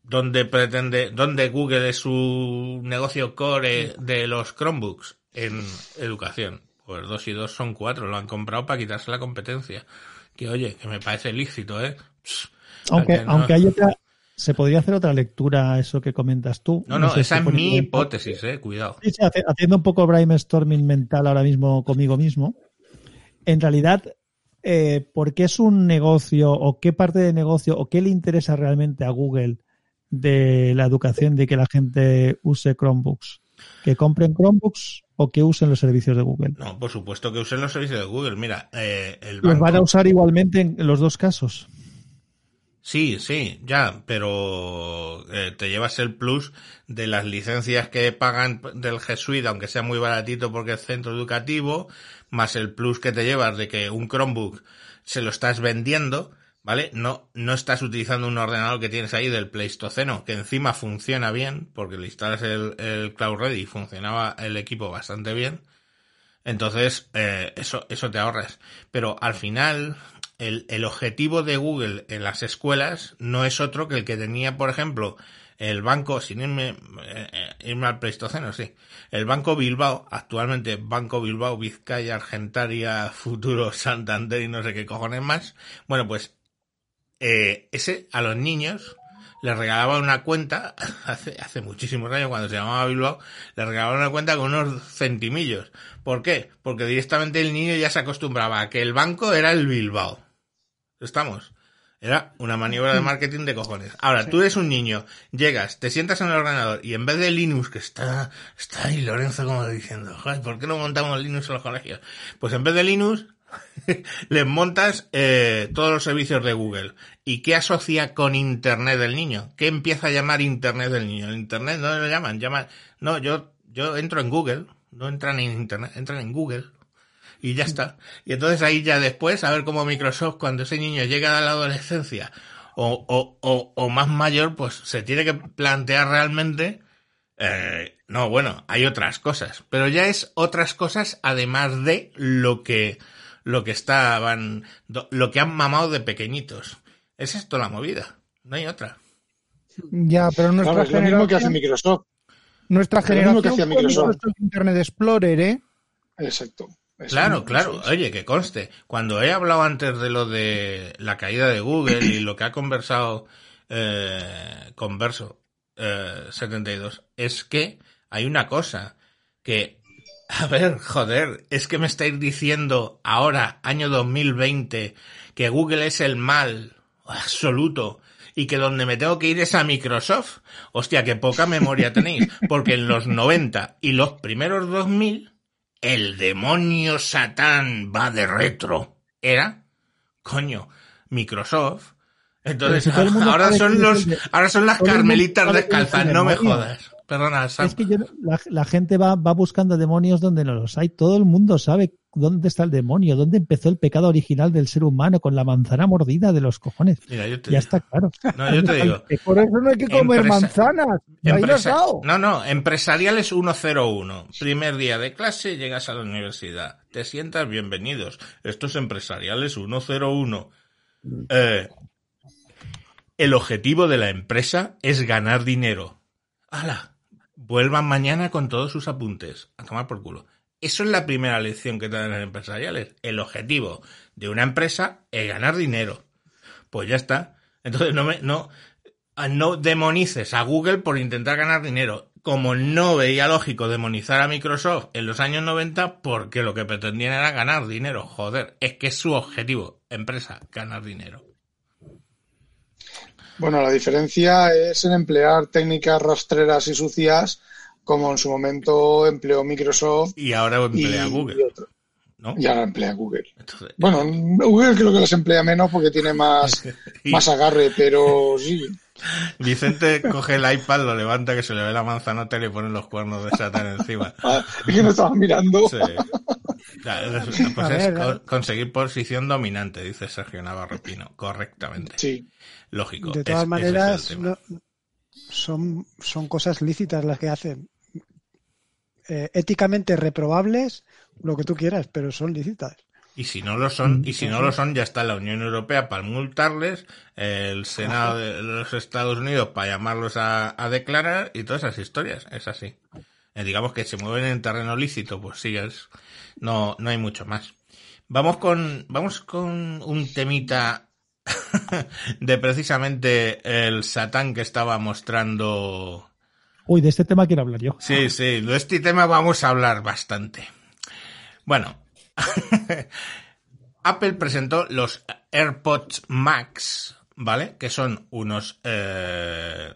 ¿Dónde pretende, dónde Google es su negocio core de los Chromebooks? En educación. Pues dos y dos son cuatro, lo han comprado para quitarse la competencia. Que oye, que me parece lícito, ¿eh? Aunque, no- aunque hay otra, se podría hacer otra lectura a eso que comentas tú. No, no, sé esa es mi hipótesis, eh, cuidado. Sí, sí, hace- haciendo un poco brainstorming mental ahora mismo conmigo mismo. En realidad, eh, ¿por qué es un negocio o qué parte de negocio o qué le interesa realmente a Google de la educación de que la gente use Chromebooks? ¿Que compren Chromebooks o que usen los servicios de Google? No, por supuesto que usen los servicios de Google. Mira, eh, el Los banco... van a usar igualmente en los dos casos. Sí, sí, ya, pero eh, te llevas el plus de las licencias que pagan del G Suite, aunque sea muy baratito porque es centro educativo, más el plus que te llevas de que un Chromebook se lo estás vendiendo, ¿vale? No, no estás utilizando un ordenador que tienes ahí del Pleistoceno, que encima funciona bien, porque le instalas el, el Cloud Ready y funcionaba el equipo bastante bien. Entonces, eh, eso, eso te ahorras. Pero al final, el, el objetivo de Google en las escuelas no es otro que el que tenía, por ejemplo, el banco, sin irme, eh, eh, irme al Pleistoceno, sí. El Banco Bilbao, actualmente Banco Bilbao, Vizcaya, Argentaria, Futuro, Santander y no sé qué cojones más. Bueno, pues eh, ese a los niños les regalaba una cuenta, hace, hace muchísimos años cuando se llamaba Bilbao, les regalaba una cuenta con unos centimillos. ¿Por qué? Porque directamente el niño ya se acostumbraba a que el banco era el Bilbao. ¿Estamos? Era una maniobra de marketing de cojones. Ahora, tú eres un niño, llegas, te sientas en el ordenador y en vez de Linux, que está, está ahí Lorenzo como diciendo, "Joder, ¿por qué no montamos Linux en los colegios? Pues en vez de Linux, les montas eh, todos los servicios de Google. ¿Y qué asocia con Internet del niño? ¿Qué empieza a llamar Internet del niño? Internet no lo llaman, llaman... No, yo, yo entro en Google, no entran en Internet, entran en Google. Y ya está. Y entonces ahí ya después, a ver cómo Microsoft, cuando ese niño llega a la adolescencia o, o, o, o más mayor, pues se tiene que plantear realmente eh, no, bueno, hay otras cosas, pero ya es otras cosas además de lo que lo que estaban lo que han mamado de pequeñitos. Es esto la movida, no hay otra. Ya, pero nuestra Claro, es lo mismo que hace generación, Microsoft. nuestra es lo mismo que generación hacía Microsoft. Microsoft Internet Explorer, ¿eh? Exacto. Claro, claro. Oye, que conste. Cuando he hablado antes de lo de la caída de Google y lo que ha conversado eh, Converso eh, 72, es que hay una cosa que, a ver, joder, es que me estáis diciendo ahora, año 2020, que Google es el mal absoluto y que donde me tengo que ir es a Microsoft. Hostia, qué poca memoria tenéis, porque en los 90 y los primeros 2000 el demonio Satán va de retro. ¿Era? Coño, Microsoft. Entonces, si ahora son los, ahora son las carmelitas descalzas, no me jodas. Perdona, Sam. Es que yo, la, la gente va, va buscando demonios donde no los hay. Todo el mundo sabe dónde está el demonio, dónde empezó el pecado original del ser humano con la manzana mordida de los cojones. Mira, yo te, Ya está claro. no, yo te digo. Por eso no hay que comer Empresa- manzanas. Empresa- no, no, empresariales 101. Primer día de clase, llegas a la universidad. Te sientas, bienvenidos. Estos empresariales 101. Eh, el objetivo de la empresa es ganar dinero. ¡Hala! Vuelvan mañana con todos sus apuntes. A tomar por culo. Eso es la primera lección que te dan los empresariales. El objetivo de una empresa es ganar dinero. Pues ya está. Entonces no me, no, a- no demonices a Google por intentar ganar dinero. Como no veía lógico demonizar a Microsoft en los años 90 porque lo que pretendían era ganar dinero. Joder, es que es su objetivo, empresa, ganar dinero. Bueno, la diferencia es en emplear técnicas rastreras y sucias como en su momento empleó Microsoft Y ahora emplea y Google, otro- ¿no? y ahora emplea Google. Entonces, Bueno, Google creo que las emplea menos porque tiene más, y más agarre, pero sí. Vicente coge el iPad, lo levanta, que se le ve la manzanota y le pone los cuernos de Satán encima. Ah, Es que no estaba mirando. Sí. Pues A es ver, conseguir posición dominante, dice Sergio Navarro Pino. Correctamente. Sí. Lógico. De todas es maneras, no- son, son cosas lícitas las que hacen. Eh, éticamente reprobables, lo que tú quieras, pero son lícitas. Y si no lo son, y si no lo son, ya está la Unión Europea para multarles, el Senado de los Estados Unidos para llamarlos a, a declarar y todas esas historias. Es así. Eh, digamos que se mueven en terreno lícito, pues sí, es, no, no hay mucho más. Vamos con, vamos con un temita de precisamente el Satán que estaba mostrando. Uy, de este tema quiero hablar yo. Sí, sí, de este tema vamos a hablar bastante. Bueno, Apple presentó los AirPods Max, ¿vale? Que son unos eh,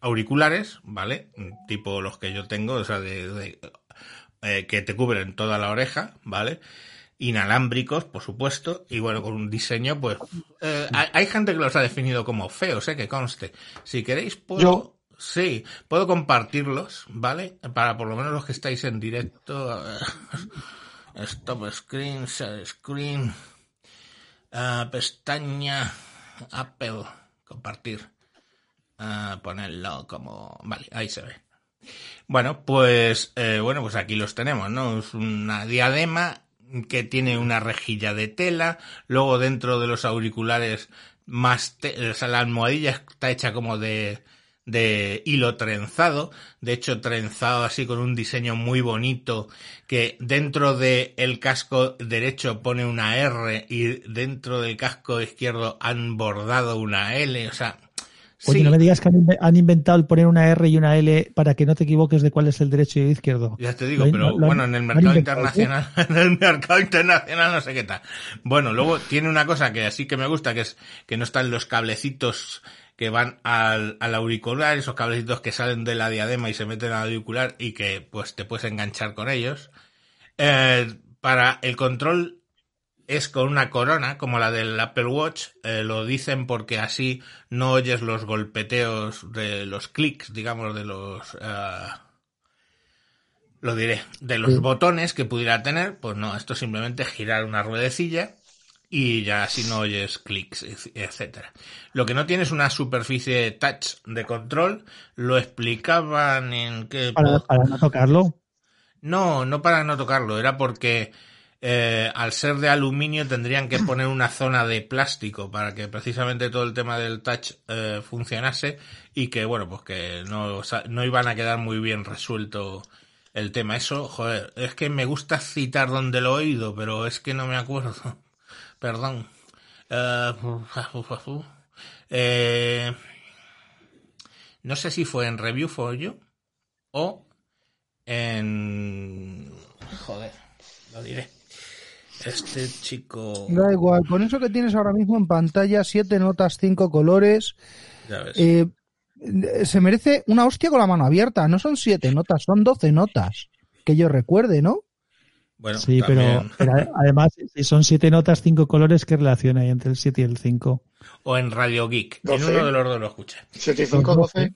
auriculares, ¿vale? Tipo los que yo tengo, o sea, de, de- eh, que te cubren toda la oreja, ¿vale? Inalámbricos, por supuesto, y bueno, con un diseño, pues... eh, hay, gente que los ha definido como feos, ¿eh? Que conste. Si queréis, puedo... Yo. Sí, puedo compartirlos, ¿vale? Para por lo menos los que estáis en directo. a ver. Stop screen, share screen. Ah, pestaña Apple, compartir. Ah, ponerlo como... Vale, ahí se ve. Bueno, pues eh, bueno, pues aquí los tenemos, ¿no? Es una diadema que tiene una rejilla de tela, luego dentro de los auriculares más, o sea, la almohadilla está hecha como de de hilo trenzado, de hecho trenzado así con un diseño muy bonito que dentro del el casco derecho pone una R y dentro del casco izquierdo han bordado una L, o sea, Oye, sí, no me digas que han, inve- han inventado el poner una R y una L para que no te equivoques de cuál es el derecho y el izquierdo. Ya te digo, pero han- bueno, en el mercado ¿eh? internacional, en el mercado internacional no sé qué tal. Bueno, luego tiene una cosa que así que me gusta, que es que no están los cablecitos que van al, al auricular, esos cablecitos que salen de la diadema y se meten al auricular y que pues te puedes enganchar con ellos. Eh, para el control es con una corona, como la del Apple Watch, eh, lo dicen porque así no oyes los golpeteos de los clics, digamos, de los... ah, lo diré, de los botones que pudiera tener, pues no, esto es simplemente girar una ruedecilla y ya así no oyes clics, etcétera. Lo que no tiene es una superficie touch de control, lo explicaban en Para, pod- para no tocarlo. no, no para no tocarlo, era porque eh, al ser de aluminio tendrían que poner una zona de plástico para que precisamente todo el tema del touch eh, funcionase y que bueno, pues que no, o sea, no iban a quedar muy bien resuelto el tema. Eso, joder, es que me gusta citar donde lo he oído, pero es que no me acuerdo. Perdón. Eh, eh, no sé si fue en Review for You o en... Joder, lo diré. Este chico... Da igual, con eso que tienes ahora mismo en pantalla, siete notas, cinco colores, Ya ves. eh, se merece una hostia con la mano abierta. No son siete notas, son doce notas. Que yo recuerde, ¿no? bueno, Sí, pero, además, si son siete notas, cinco colores, ¿qué relación hay entre el 7 y el 5? O en Radio Geek. En uno de los dos lo escuché. 7 y 5, 12.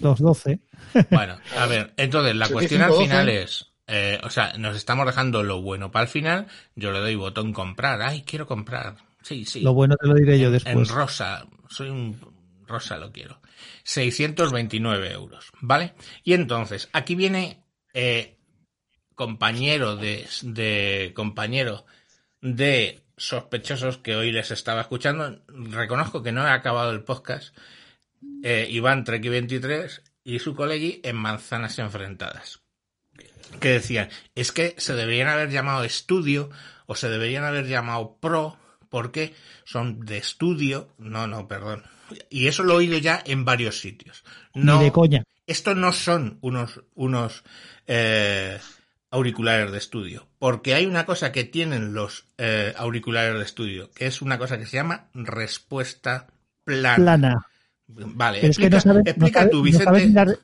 Los 12. Bueno, a ver, entonces la cuestión al 25, final 12. es, eh, o sea, nos estamos dejando lo bueno para el final, yo le doy botón comprar, ay, quiero comprar, sí, sí, Lo bueno te lo diré yo en después. rosa, soy un rosa, lo quiero, 629 euros, ¿vale? Y entonces, aquí viene eh, compañero de, de compañero de sospechosos que hoy les estaba escuchando, reconozco que no he acabado el podcast, eh, Iván Treki 23 y su colegui en Manzanas Enfrentadas. Que decían, es que se deberían haber llamado estudio o se deberían haber llamado pro porque son de estudio. No, no, perdón. Y eso lo he oído ya en varios sitios. No, Ni de coña. estos no son unos, unos eh, auriculares de estudio, porque hay una cosa que tienen los eh, auriculares de estudio, que es una cosa que se llama respuesta plana. Plana. Vale, Pero es que explica, no saben- tú, Vicente.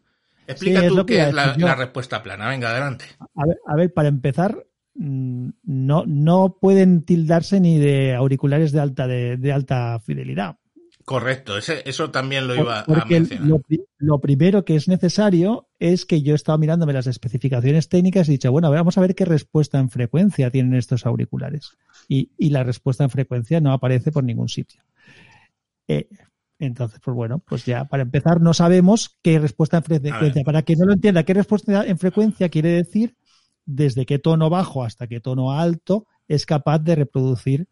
Explica Sí, es tú lo que qué iba a es la, respuesta plana. Venga, adelante. A ver, a ver, para empezar, mm, no, no pueden tildarse ni de auriculares de alta, de, de alta fidelidad. Correcto, ese, eso también lo iba a mencionar. lo, lo primero que es necesario es que yo he estado mirándome las especificaciones técnicas y he dicho, bueno, vamos a ver qué respuesta en frecuencia tienen estos auriculares. Y, y la respuesta en frecuencia no aparece por ningún sitio. Eh, entonces, pues bueno, pues ya para empezar no sabemos qué respuesta en frecuencia. Para que no lo entienda, qué respuesta en frecuencia quiere decir desde qué tono bajo hasta qué tono alto es capaz de reproducir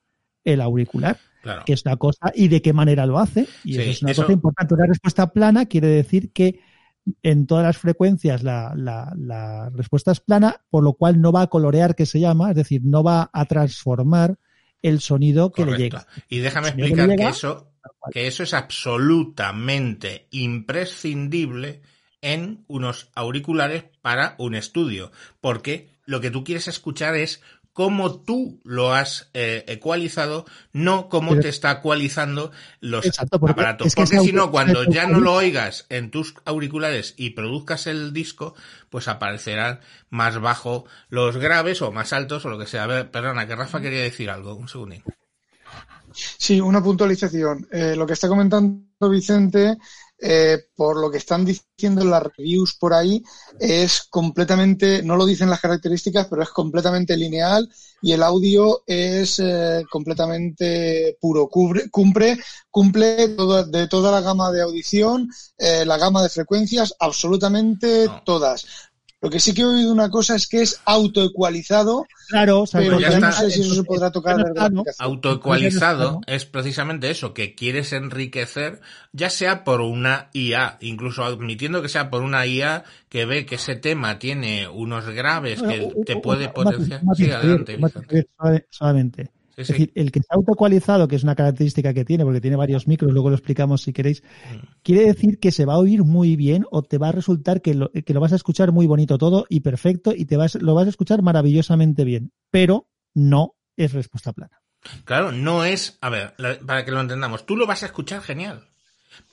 el auricular Claro. que es una cosa y de qué manera lo hace. Y Sí, eso es una eso- cosa importante. Una respuesta plana quiere decir que en todas las frecuencias la, la- la respuesta es plana, por lo cual no va a colorear, que se llama, es decir, no va a transformar el sonido que le llega. Y déjame explicar llega, que eso, que eso es absolutamente imprescindible en unos auriculares para un estudio, porque lo que tú quieres escuchar es cómo tú lo has eh, ecualizado, no cómo Pero- te está ecualizando los Exacto, porque aparatos. es que porque si no, cuando ya no lo oigas en tus auriculares y produzcas el disco, pues aparecerán más bajo los graves o más altos o lo que sea. A ver, perdona, que Rafa quería decir algo, un segundín. Sí, una puntualización. Eh, lo que está comentando Vicente eh, por lo que están diciendo las reviews por ahí, es completamente, no lo dicen las características, pero es completamente lineal y el audio es eh, completamente puro. Cubre, cumple cumple todo- de toda la gama de audición, eh, la gama de frecuencias, absolutamente No. todas. Lo que sí que he oído una cosa es que es autoecualizado, Claro, o sea, pero ya no sé si eso se podrá tocar. Autoecualizado es precisamente eso, que quieres enriquecer, ya sea por una IA, incluso admitiendo que sea por una IA que ve que ese tema tiene unos graves que te puede potenciar. Sí, adelante, suavemente. Sí, Es decir, el que está autoecualizado, que es una característica que tiene, porque tiene varios micros, luego lo explicamos si queréis, Mm. quiere decir que se va a oír muy bien o te va a resultar que lo, que lo vas a escuchar muy bonito todo y perfecto y te vas, lo vas a escuchar maravillosamente bien, pero no es respuesta plana. Claro, no es, a ver, la- para que lo entendamos, tú lo vas a escuchar genial,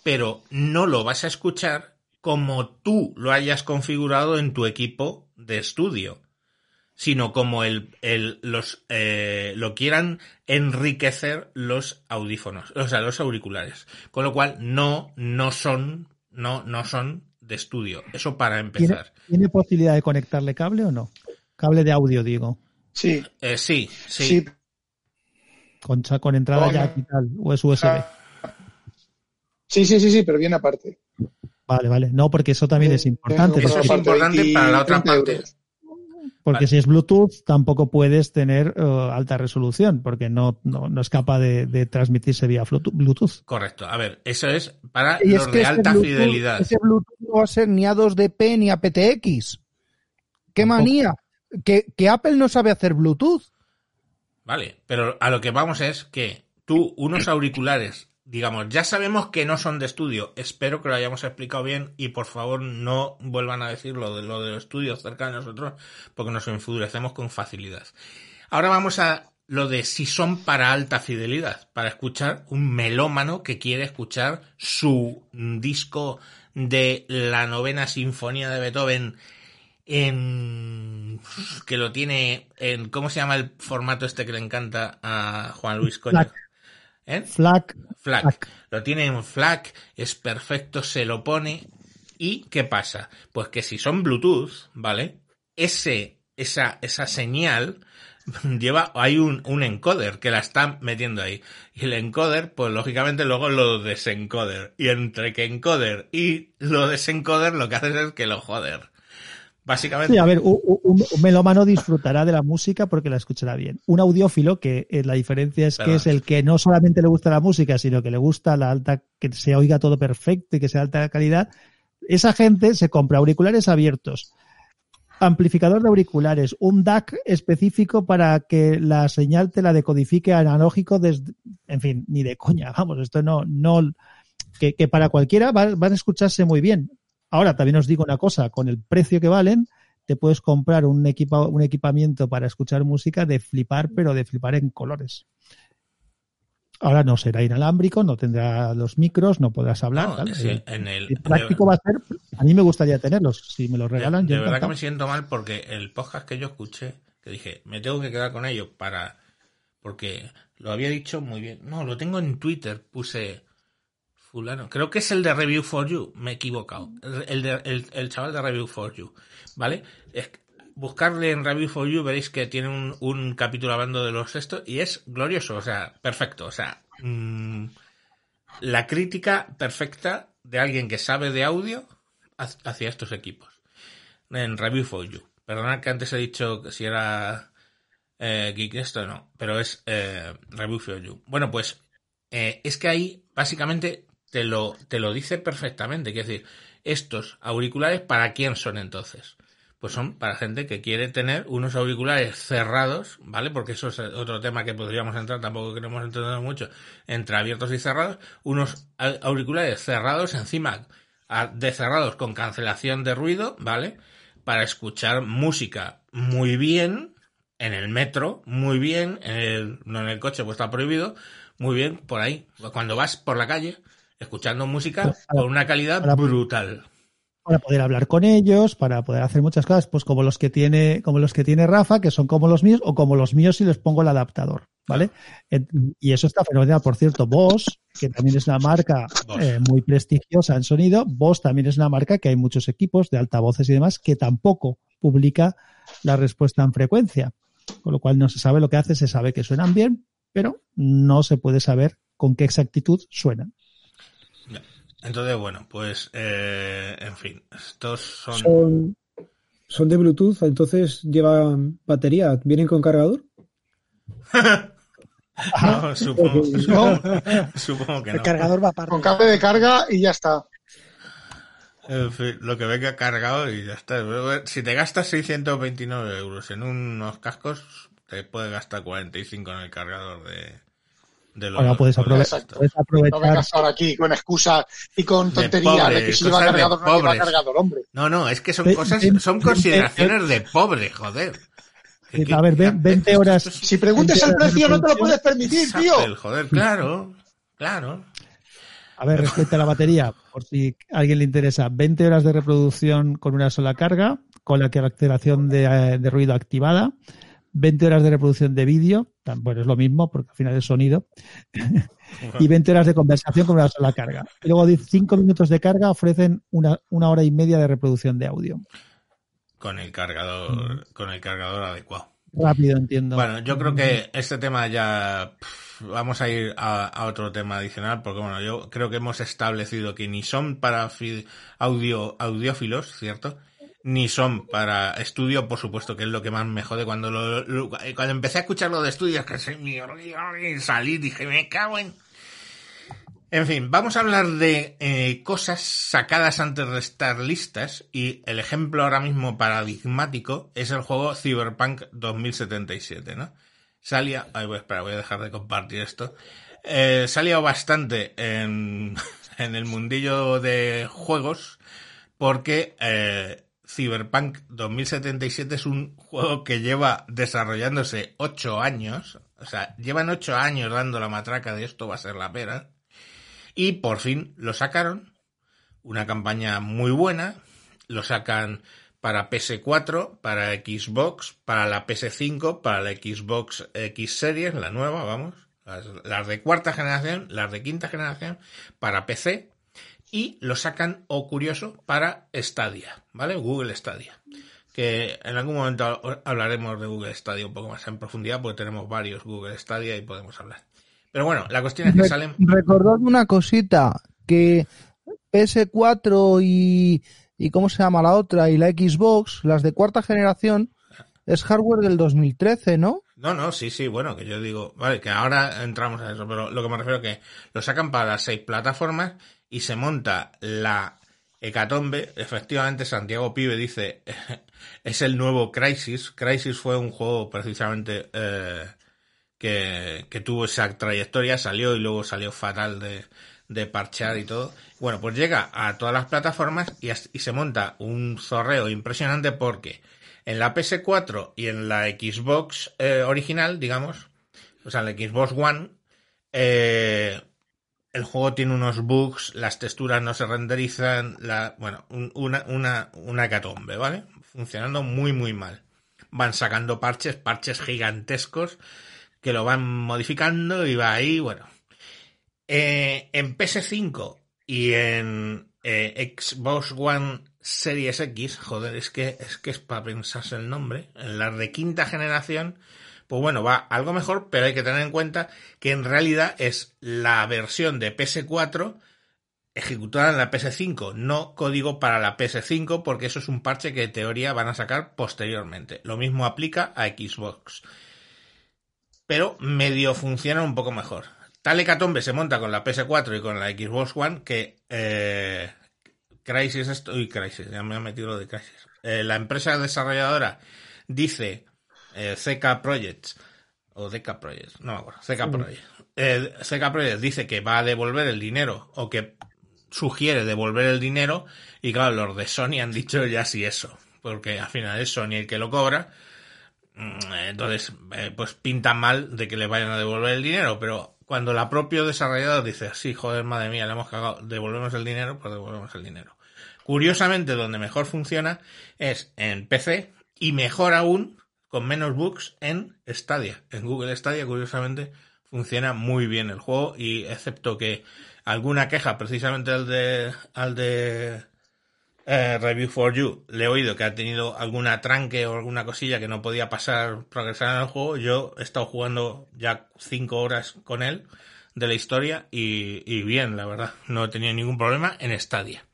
pero no lo vas a escuchar como tú lo hayas configurado en tu equipo de estudio, sino como el, el, los, eh, lo quieran enriquecer los audífonos, o sea, los auriculares. Con lo cual, no, no son, no, no son de estudio. Eso para ¿Tiene, empezar. ¿Tiene posibilidad de conectarle cable o no? Cable de audio, digo. Sí, Eh, sí, sí. sí, Con, con entrada Con- jack y tal, o es USB. sí, sí, sí, sí, pero bien aparte. Vale, vale. No, porque eso también es importante. Eso es importante para la otra 30 parte. euros. Porque Vale. si es Bluetooth, tampoco puedes tener eh, alta resolución, porque no, no, no es capaz de, de transmitirse vía Bluetooth. Correcto. A ver, eso es para Y los es que de alta Bluetooth- fidelidad. Ese Bluetooth no va a ser ni A2DP ni aptX. ¡Qué Tampoco. manía! Que, que Apple no sabe hacer Bluetooth. Vale, pero a lo que vamos es que tú, unos auriculares, digamos, ya sabemos que no son de estudio. Espero que lo hayamos explicado bien y por favor no vuelvan a decir lo de lo de los estudios cerca de nosotros porque nos enfurecemos con facilidad. Ahora vamos a lo de si son para alta fidelidad, para escuchar un melómano que quiere escuchar su disco de la novena sinfonía de Beethoven en que lo tiene en ¿cómo se llama el formato este que le encanta a Juan Luis Coño? FLAC. ¿Eh? FLAC, FLAC. FLAC. Lo tiene en FLAC, es perfecto, se lo pone. ¿Y qué pasa? Pues que si son Bluetooth, ¿vale? Ese, esa, esa señal lleva, hay un, un encoder que la está metiendo ahí. Y el encoder, pues lógicamente luego lo desencoder. Y entre que encoder y lo desencoder, lo que haces es que lo joder. Básicamente. Sí, a ver, un, un- un melómano disfrutará de la música porque la escuchará bien. Un audiófilo, que eh, la diferencia es que es el que no solamente le gusta la música, sino que le gusta la alta, que se oiga todo perfecto y que sea alta calidad, esa gente se compra auriculares abiertos, amplificador de auriculares, un DAC específico para que la señal te la decodifique analógico desde, en fin, ni de coña, vamos, esto no, no, que, que para cualquiera va- van a escucharse muy bien. Ahora, también os digo una cosa, con el precio que valen, te puedes comprar un, equipa- un equipamiento para escuchar música de flipar, pero de flipar en colores. Ahora no será inalámbrico, no tendrá los micros, no podrás hablar. No, sí, en el, práctico va a ser, a mí me gustaría tenerlos, si me los De- regalan. De, yo verdad que me siento mal porque el podcast que yo escuché, que dije, me tengo que quedar con ello para. Porque lo había dicho muy bien. No, lo tengo en Twitter, puse. Fulano. Creo que es el de Review for You, me he equivocado. El, el, el chaval de Review for You, ¿vale? Buscarle en Review for You veréis que tiene un, un capítulo hablando de los estos y es glorioso, o sea, perfecto. O sea, mm, la crítica perfecta de alguien que sabe de audio hac- hacia estos equipos. En Review for You. Perdonad que antes he dicho que si era eh, Geek esto no, pero es eh, Review for You. Bueno, pues eh, es que ahí básicamente te lo, te lo dice perfectamente. Quiero decir, estos auriculares, ¿para quién son entonces? Pues son para gente que quiere tener unos auriculares cerrados, ¿vale? Porque eso es otro tema que podríamos entrar, tampoco queremos entender mucho, entre abiertos y cerrados. Unos auriculares cerrados encima de cerrados con cancelación de ruido, ¿vale? Para escuchar música muy bien en el metro, muy bien, en el, no en el coche, pues está prohibido, muy bien por ahí. Cuando vas por la calle, escuchando música con una calidad para- brutal. para poder hablar con ellos, para poder hacer muchas cosas, pues como los que tiene, como los que tiene Rafa, que son como los míos, o como los míos si les pongo el adaptador. ¿vale? Y eso está fenomenal. Por cierto, Boss, que también es una marca eh, muy prestigiosa en sonido, Boss también es una marca que hay muchos equipos de altavoces y demás que tampoco publica la respuesta en frecuencia. Con lo cual no se sabe lo que hace, se sabe que suenan bien, pero no se puede saber con qué exactitud suenan. Entonces, bueno, pues, eh, en fin, estos son... Son, son de Bluetooth, entonces llevan batería. ¿Vienen con cargador? No, supongo, No, supongo, supongo que El no. cargador va aparte. con cable de carga y ya está. En fin, lo que venga cargado y ya está. Si te gastas 629 euros en unos cascos, te puedes gastar 45 en el cargador de, de los... Ahora puedes aprovechar, puedes No aprovechar vengas ahora aquí con excusas y con tonterías de, que si lleva cargador no lleva cargador, hombre. No, no, es que son cosas, son consideraciones de pobre, joder. A ver, ve- 20 esto- horas- Si preguntes el precio no te lo puedes permitir, tío. Joder, claro, claro. A ver, respecto a la batería, por si a alguien le interesa, 20 horas de reproducción con una sola carga, con la cancelación de, eh, de ruido activada, 20 horas de reproducción de vídeo, bueno, es lo mismo porque al final es sonido, y 20 horas de conversación con una sola carga. Y luego 5 minutos de carga ofrecen una, una hora y media de reproducción de audio. Con el cargador, con el cargador adecuado. Rápido, entiendo. Bueno, yo creo que este tema ya pff, vamos a ir a, a otro tema adicional porque bueno, yo creo que hemos establecido que ni son para audio audiófilos, ¿cierto? Ni son para estudio, por supuesto, que es lo que más me jode cuando lo, cuando empecé a escuchar lo de estudios, que se me salí, dije, me cago en en fin, vamos a hablar de eh, cosas sacadas antes de estar listas y el ejemplo ahora mismo paradigmático es el juego Cyberpunk 2077, ¿no? Salía, ay, voy, espera, voy a dejar de compartir esto. Eh, salía bastante en, en el mundillo de juegos porque eh, Cyberpunk 2077 es un juego que lleva desarrollándose ocho años, o sea, llevan ocho años dando la matraca de esto va a ser la pera. Y por fin lo sacaron. Una campaña muy buena. Lo sacan para PS4, para Xbox, para la PS5, para la Xbox X Series, la nueva, vamos. Las, las de cuarta generación, las de quinta generación, para PC. Y lo sacan, o curioso, para Stadia, ¿vale? Google Stadia. Que en algún momento hablaremos de Google Stadia un poco más en profundidad, porque tenemos varios Google Stadia y podemos hablar. Pero bueno, la cuestión es que Re- salen. Recordad una cosita, que PS4 y, y ¿cómo se llama la otra? Y la Xbox, las de cuarta generación, es hardware del 2013, ¿no? No, no, sí, sí, bueno, que yo digo, vale, que ahora entramos a eso, pero lo que me refiero que lo sacan para seis plataformas y se monta la hecatombe. Efectivamente, Santiago Pibe dice, es el nuevo Crisis. Crisis fue un juego precisamente eh, que, tuvo esa trayectoria, salió y luego salió fatal de, parchear y todo. Bueno, pues llega a todas las plataformas y, y se monta un zorreo impresionante porque en la PS4 y en la Xbox eh, original, digamos, o sea, en la Xbox One, eh, el juego tiene unos bugs, las texturas no se renderizan, bueno, un- una, una, una ¿vale? Funcionando muy, muy mal. Van sacando parches, parches gigantescos, que lo van modificando y va ahí, bueno. Eh, en PS5 y en Xbox One Series X, joder, es que es que es para pensarse el nombre, en las de quinta generación, pues bueno, va algo mejor, pero hay que tener en cuenta que en realidad es la versión de PS4 ejecutada en la PS5, no código para la PS5, porque eso es un parche que en teoría van a sacar posteriormente. Lo mismo aplica a Xbox. Pero medio funciona un poco mejor. Tal hecatombe se monta con la PS4 y con la Xbox One que eh, Crisis esto uy, Crisis, ya me ha metido lo de Crisis. Eh, la empresa desarrolladora dice eh, CK Projects o DK Projects, no me acuerdo, CK Projects. Eh, CK Projects dice que va a devolver el dinero o que sugiere devolver el dinero y claro, los de Sony han dicho ya sí eso, porque al final es Sony el que lo cobra. Mm, Entonces, eh, pues pinta mal de que le vayan a devolver el dinero, pero cuando la propio desarrollador dice, sí, joder, madre mía, le hemos cagado, devolvemos el dinero, pues devolvemos el dinero. Curiosamente, donde mejor funciona es en PC y mejor aún, con menos bugs en Stadia. En Google Stadia, curiosamente, funciona muy bien el juego y excepto que alguna queja, precisamente al de, al de eh, Review for You, le he oído que ha tenido alguna tranque o alguna cosilla que no podía pasar, progresar en el juego. Yo he estado jugando ya cinco horas con él de la historia y, y bien, la verdad, no he tenido ningún problema en Stadia.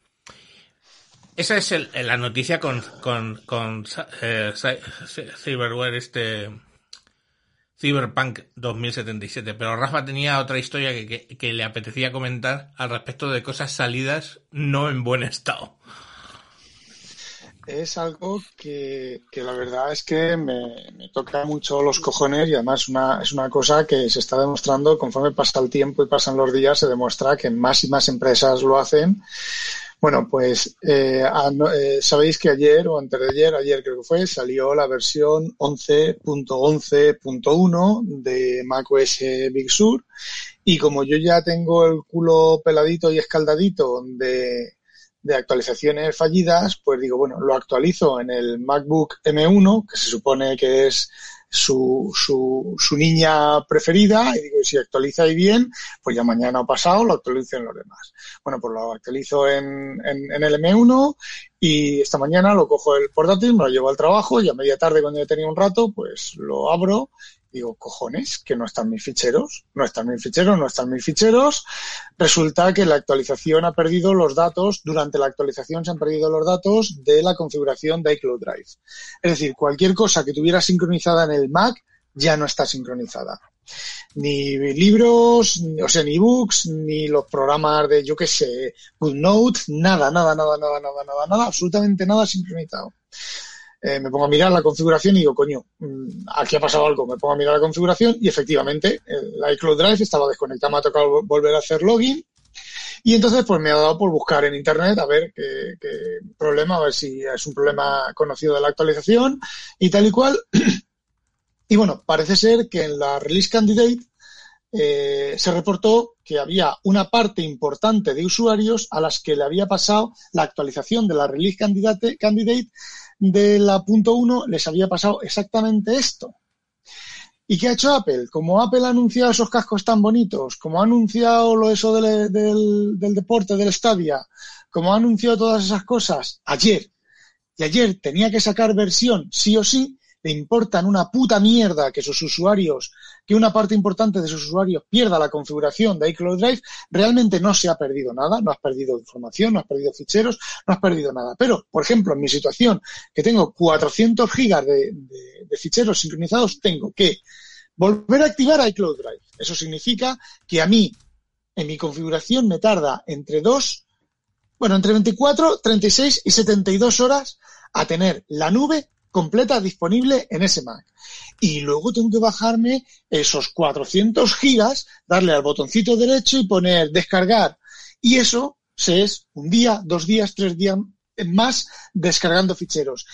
Esa es el, la noticia con, con, con eh, este Cyberpunk 2077. Pero Rafa tenía otra historia que, que, que, le apetecía comentar al respecto de cosas salidas no en buen estado. Es algo que, que la verdad es que me, me, toca mucho los cojones y además una, es una cosa que se está demostrando conforme pasa el tiempo y pasan los días, se demuestra que más y más empresas lo hacen bueno, pues eh, eh, sabéis que ayer o antes de ayer, ayer creo que fue, salió la versión 11.11.1 de macOS Big Sur. Y como yo ya tengo el culo peladito y escaldadito de, de actualizaciones fallidas, pues digo, bueno, lo actualizo en el MacBook M1, que se supone que es su, su, su niña preferida y digo, si actualiza ahí bien, pues ya mañana o pasado lo actualizo en los demás. Bueno, pues lo actualizo en, en, en el M1 y esta mañana lo cojo el portátil, me lo llevo al trabajo y a media tarde cuando ya tenía un rato, pues lo abro Digo, cojones, que no están mis ficheros, no están mis ficheros, no están mis ficheros. Resulta que la actualización ha perdido los datos, durante la actualización se han perdido los datos de la configuración de iCloud Drive. Es decir, cualquier cosa que tuviera sincronizada en el Mac ya no está sincronizada. Ni libros, o sea, ni books, ni los programas de, yo qué sé, GoodNote, nada, nada, nada, nada, nada, nada, nada, absolutamente nada sincronizado eh, me pongo a mirar la configuración y digo, coño, mm, aquí ha pasado algo. Me pongo a mirar la configuración y efectivamente el iCloud Drive estaba desconectado, me ha tocado volver a hacer login. Y entonces, pues me ha dado por buscar en internet a ver qué, qué problema, a ver si es un problema conocido de la actualización y tal y cual. Y bueno, parece ser que en la release candidate eh, se reportó que había una parte importante de usuarios a las que le había pasado la actualización de la release candidate, candidate de la punto 1 les había pasado exactamente esto. ¿Y qué ha hecho Apple? Como Apple ha anunciado esos cascos tan bonitos, como ha anunciado lo eso del, del, del deporte, del Stadia, como ha anunciado todas esas cosas ayer, y ayer tenía que sacar versión sí o sí, le importan una puta mierda que sus usuarios, que una parte importante de sus usuarios pierda la configuración de iCloud Drive, realmente no se ha perdido nada, no has perdido información, no has perdido ficheros, no has perdido nada. Pero, por ejemplo, en mi situación, que tengo 400 gigas de, de, ficheros sincronizados, tengo que volver a activar iCloud Drive. Eso significa que a mí, en mi configuración, me tarda entre 2, bueno, entre 24, 36 y 72 horas a tener la nube completa disponible en ese Mac. Y luego tengo que bajarme esos 400 gigas, darle al botoncito derecho y poner descargar. Y eso se es un día, dos días, tres días más descargando ficheros.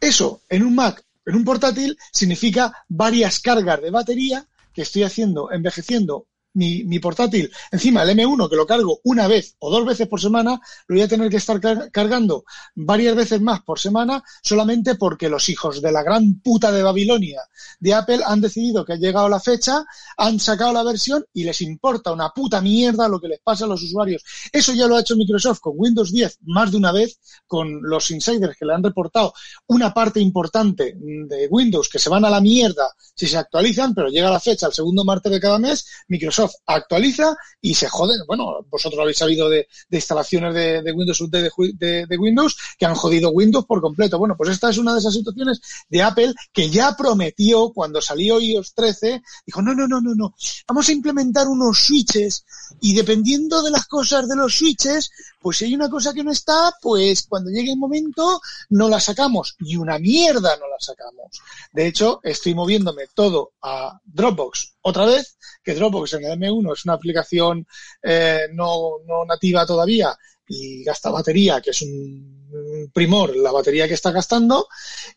Eso en un Mac, en un portátil, significa varias cargas de batería que estoy haciendo, envejeciendo mi, portátil, encima el M1 que lo cargo una vez o dos veces por semana, lo voy a tener que estar car cargando varias veces más por semana solamente porque los hijos de la gran puta de Babilonia de Apple han decidido que ha llegado la fecha, han sacado la versión y les importa una puta mierda lo que les pasa a los usuarios. Eso ya lo ha hecho Microsoft con Windows 10 más de una vez, con los insiders que le han reportado una parte importante de Windows que se van a la mierda si se actualizan, pero llega la fecha, el segundo martes de cada mes, Microsoft Actualiza y se joden. Bueno, vosotros habéis sabido de, instalaciones de, Windows de, de, Windows que han jodido Windows por completo. Bueno, pues esta es una de esas situaciones de Apple que ya prometió cuando salió iOS 13, dijo, no, no, no, no, no, vamos a implementar unos switches y dependiendo de las cosas de los switches, pues si hay una cosa que no está, pues cuando llegue el momento no la sacamos. Y una mierda no la sacamos. De hecho, estoy moviéndome todo a Dropbox otra vez, que Dropbox en el M1 es una aplicación eh, no, no nativa todavía y gasta batería, que es un primor la batería que está gastando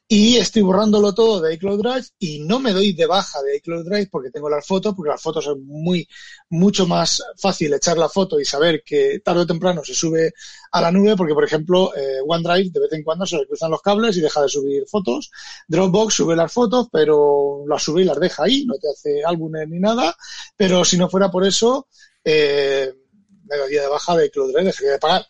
y estoy borrándolo todo de iCloud Drive y no me doy de baja de iCloud Drive porque tengo las fotos, porque las fotos es muy, mucho más fácil echar la foto y saber que tarde o temprano se sube a la nube porque, por ejemplo, eh, OneDrive de vez en cuando se le cruzan los cables y deja de subir fotos. Dropbox sube las fotos, pero las sube y las deja ahí, no te hace álbumes ni nada, pero si no fuera por eso, eh, daría de baja de iCloud Drive.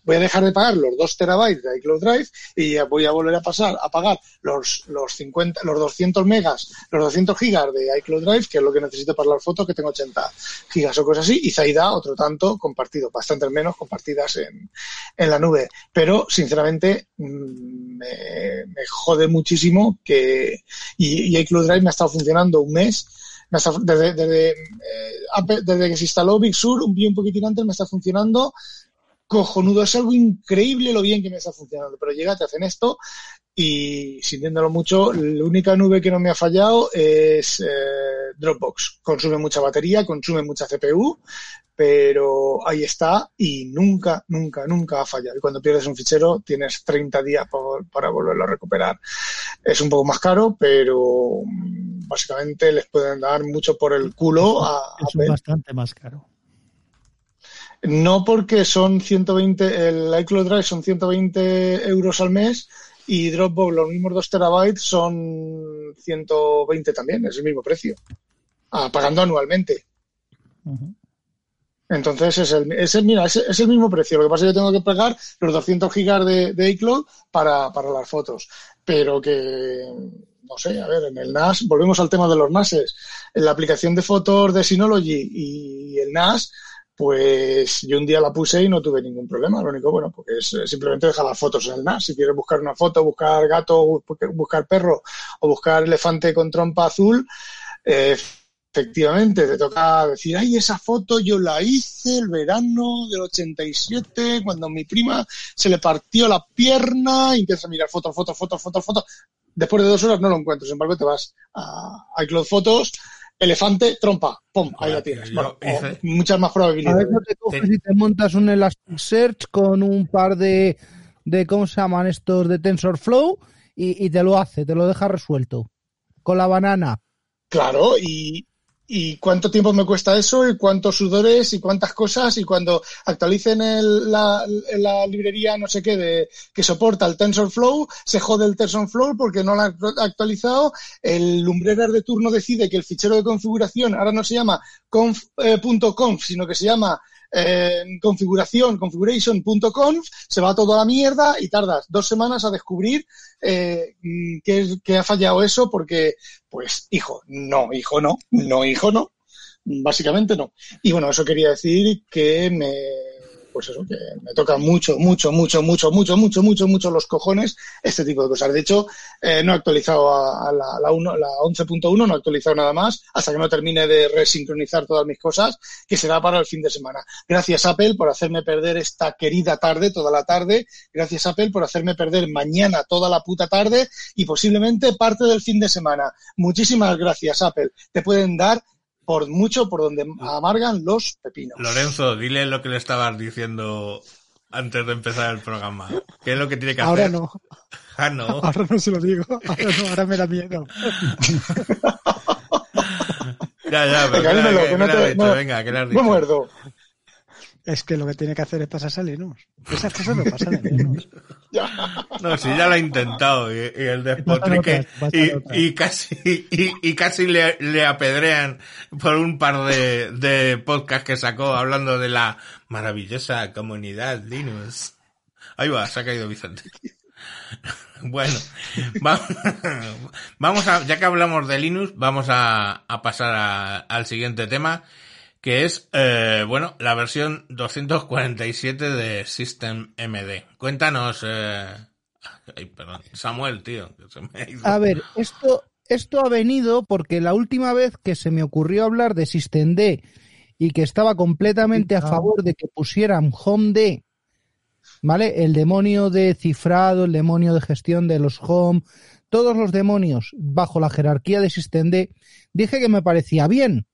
Voy a dejar de pagar los 2 terabytes de iCloud Drive y voy a volver a pasar a pagar los, los 50, los 200 megas, los 200 gigas de iCloud Drive, que es lo que necesito para las fotos, que tengo 80 gigas o cosas así, y Zaida otro tanto compartido, bastante menos compartidas en, en la nube. Pero, sinceramente, mm, me, me jode muchísimo que, y, iCloud Drive me ha estado funcionando un mes desde, desde, eh, desde que se instaló Big Sur, un, un poquitín antes, me está funcionando cojonudo. Es algo increíble lo bien que me está funcionando. Pero llega, te hacen esto y sintiéndolo mucho, la única nube que no me ha fallado es eh, Dropbox. Consume mucha batería, consume mucha CPU, pero ahí está y nunca, nunca, nunca ha fallado. Y cuando pierdes un fichero tienes 30 días por- para volverlo a recuperar. Es un poco más caro, pero básicamente les pueden dar mucho por el culo a Es bastante más caro. No porque son 120, el iCloud Drive son 120 euros al mes y Dropbox los mismos 2 terabytes son 120 también, es el mismo precio, ah, pagando anualmente. Entonces es el, es el- mira, es, es el mismo precio. Lo que pasa es que yo tengo que pagar los 200 gigas de, de iCloud para, para las fotos. Pero que, no sé, a ver, en el NAS, volvemos al tema de los NASes. En la aplicación de fotos de Synology y el NAS, pues yo un día la puse y no tuve ningún problema. Lo único, bueno, porque es simplemente dejar las fotos en el NAS. Si quieres buscar una foto, buscar gato, bu- buscar perro o buscar elefante con trompa azul, efectivamente te toca decir, ay, esa foto yo la hice el verano del 87, cuando a mi prima se le partió la pierna y empiezas a mirar fotos, fotos, fotos, fotos, fotos. Después de dos horas no lo encuentro, sin embargo te vas a iCloud Fotos, elefante, trompa, pum, ahí la tienes. Bueno, hice- muchas más A probabilidades. veces te coges y te montas un Elasticsearch con un par de, de ¿cómo se llaman estos? De TensorFlow y, y te lo hace, te lo deja resuelto. Con la banana. Claro, y, y cuánto tiempo me cuesta eso, y cuántos sudores, y cuántas cosas, y cuando actualicen el- la, la librería no sé qué de, que soporta el TensorFlow, se jode el TensorFlow porque no lo ha actualizado, el Lumbreras de turno decide que el fichero de configuración ahora no se llama conf, eh, .conf, sino que se llama eh, configuración, configuration.conf, se va todo a la mierda y tardas dos semanas a descubrir eh, que, que ha fallado eso porque, pues, hijo, no, hijo, no, no, hijo, no, básicamente no. Y bueno, eso quería decir que me, pues eso, que me toca mucho, mucho, mucho, mucho, mucho, mucho, mucho, mucho los cojones este tipo de cosas. De hecho, eh, no he actualizado a, la, la, la 11.1, no he actualizado nada más hasta que no termine de resincronizar todas mis cosas, que será para el fin de semana. Gracias Apple por hacerme perder esta querida tarde, toda la tarde. Gracias Apple por hacerme perder mañana toda la puta tarde y posiblemente parte del fin de semana. Muchísimas gracias Apple. Te pueden dar por mucho por donde amargan los pepinos. Lorenzo, dile lo que le estabas diciendo antes de empezar el programa. ¿Qué es lo que tiene que Ahora hacer? no, Ah, no. ahora no se lo digo. Ahora no, ahora me da miedo. Ya, ya, pero Venga, ¿qué le- dímelo, qué- que no te- dicho? no- Venga, ¿qué le has Me dicho? muerdo. Es que lo que tiene que hacer es pasarse a Linux. Esas cosas no pasan en Linux. No, sí, ya lo ha intentado y, y el despotrique y, y casi y, y casi le, le apedrean por un par de, de podcasts que sacó hablando de la maravillosa comunidad Linux. Ahí va, se ha caído Vicente. Bueno, va- vamos a, ya que hablamos de Linux, vamos a, a pasar a- al siguiente tema, que es, eh, bueno, la versión 247 de System MD. Cuéntanos, eh, ay, perdón, Samuel, tío, que se me ha ido. A ver, esto, esto ha venido porque la última vez que se me ocurrió hablar de SystemD y que estaba completamente a favor de que pusieran HomeD, ¿vale? El demonio de cifrado, el demonio de gestión de los home, todos los demonios bajo la jerarquía de SystemD, dije que me parecía bien.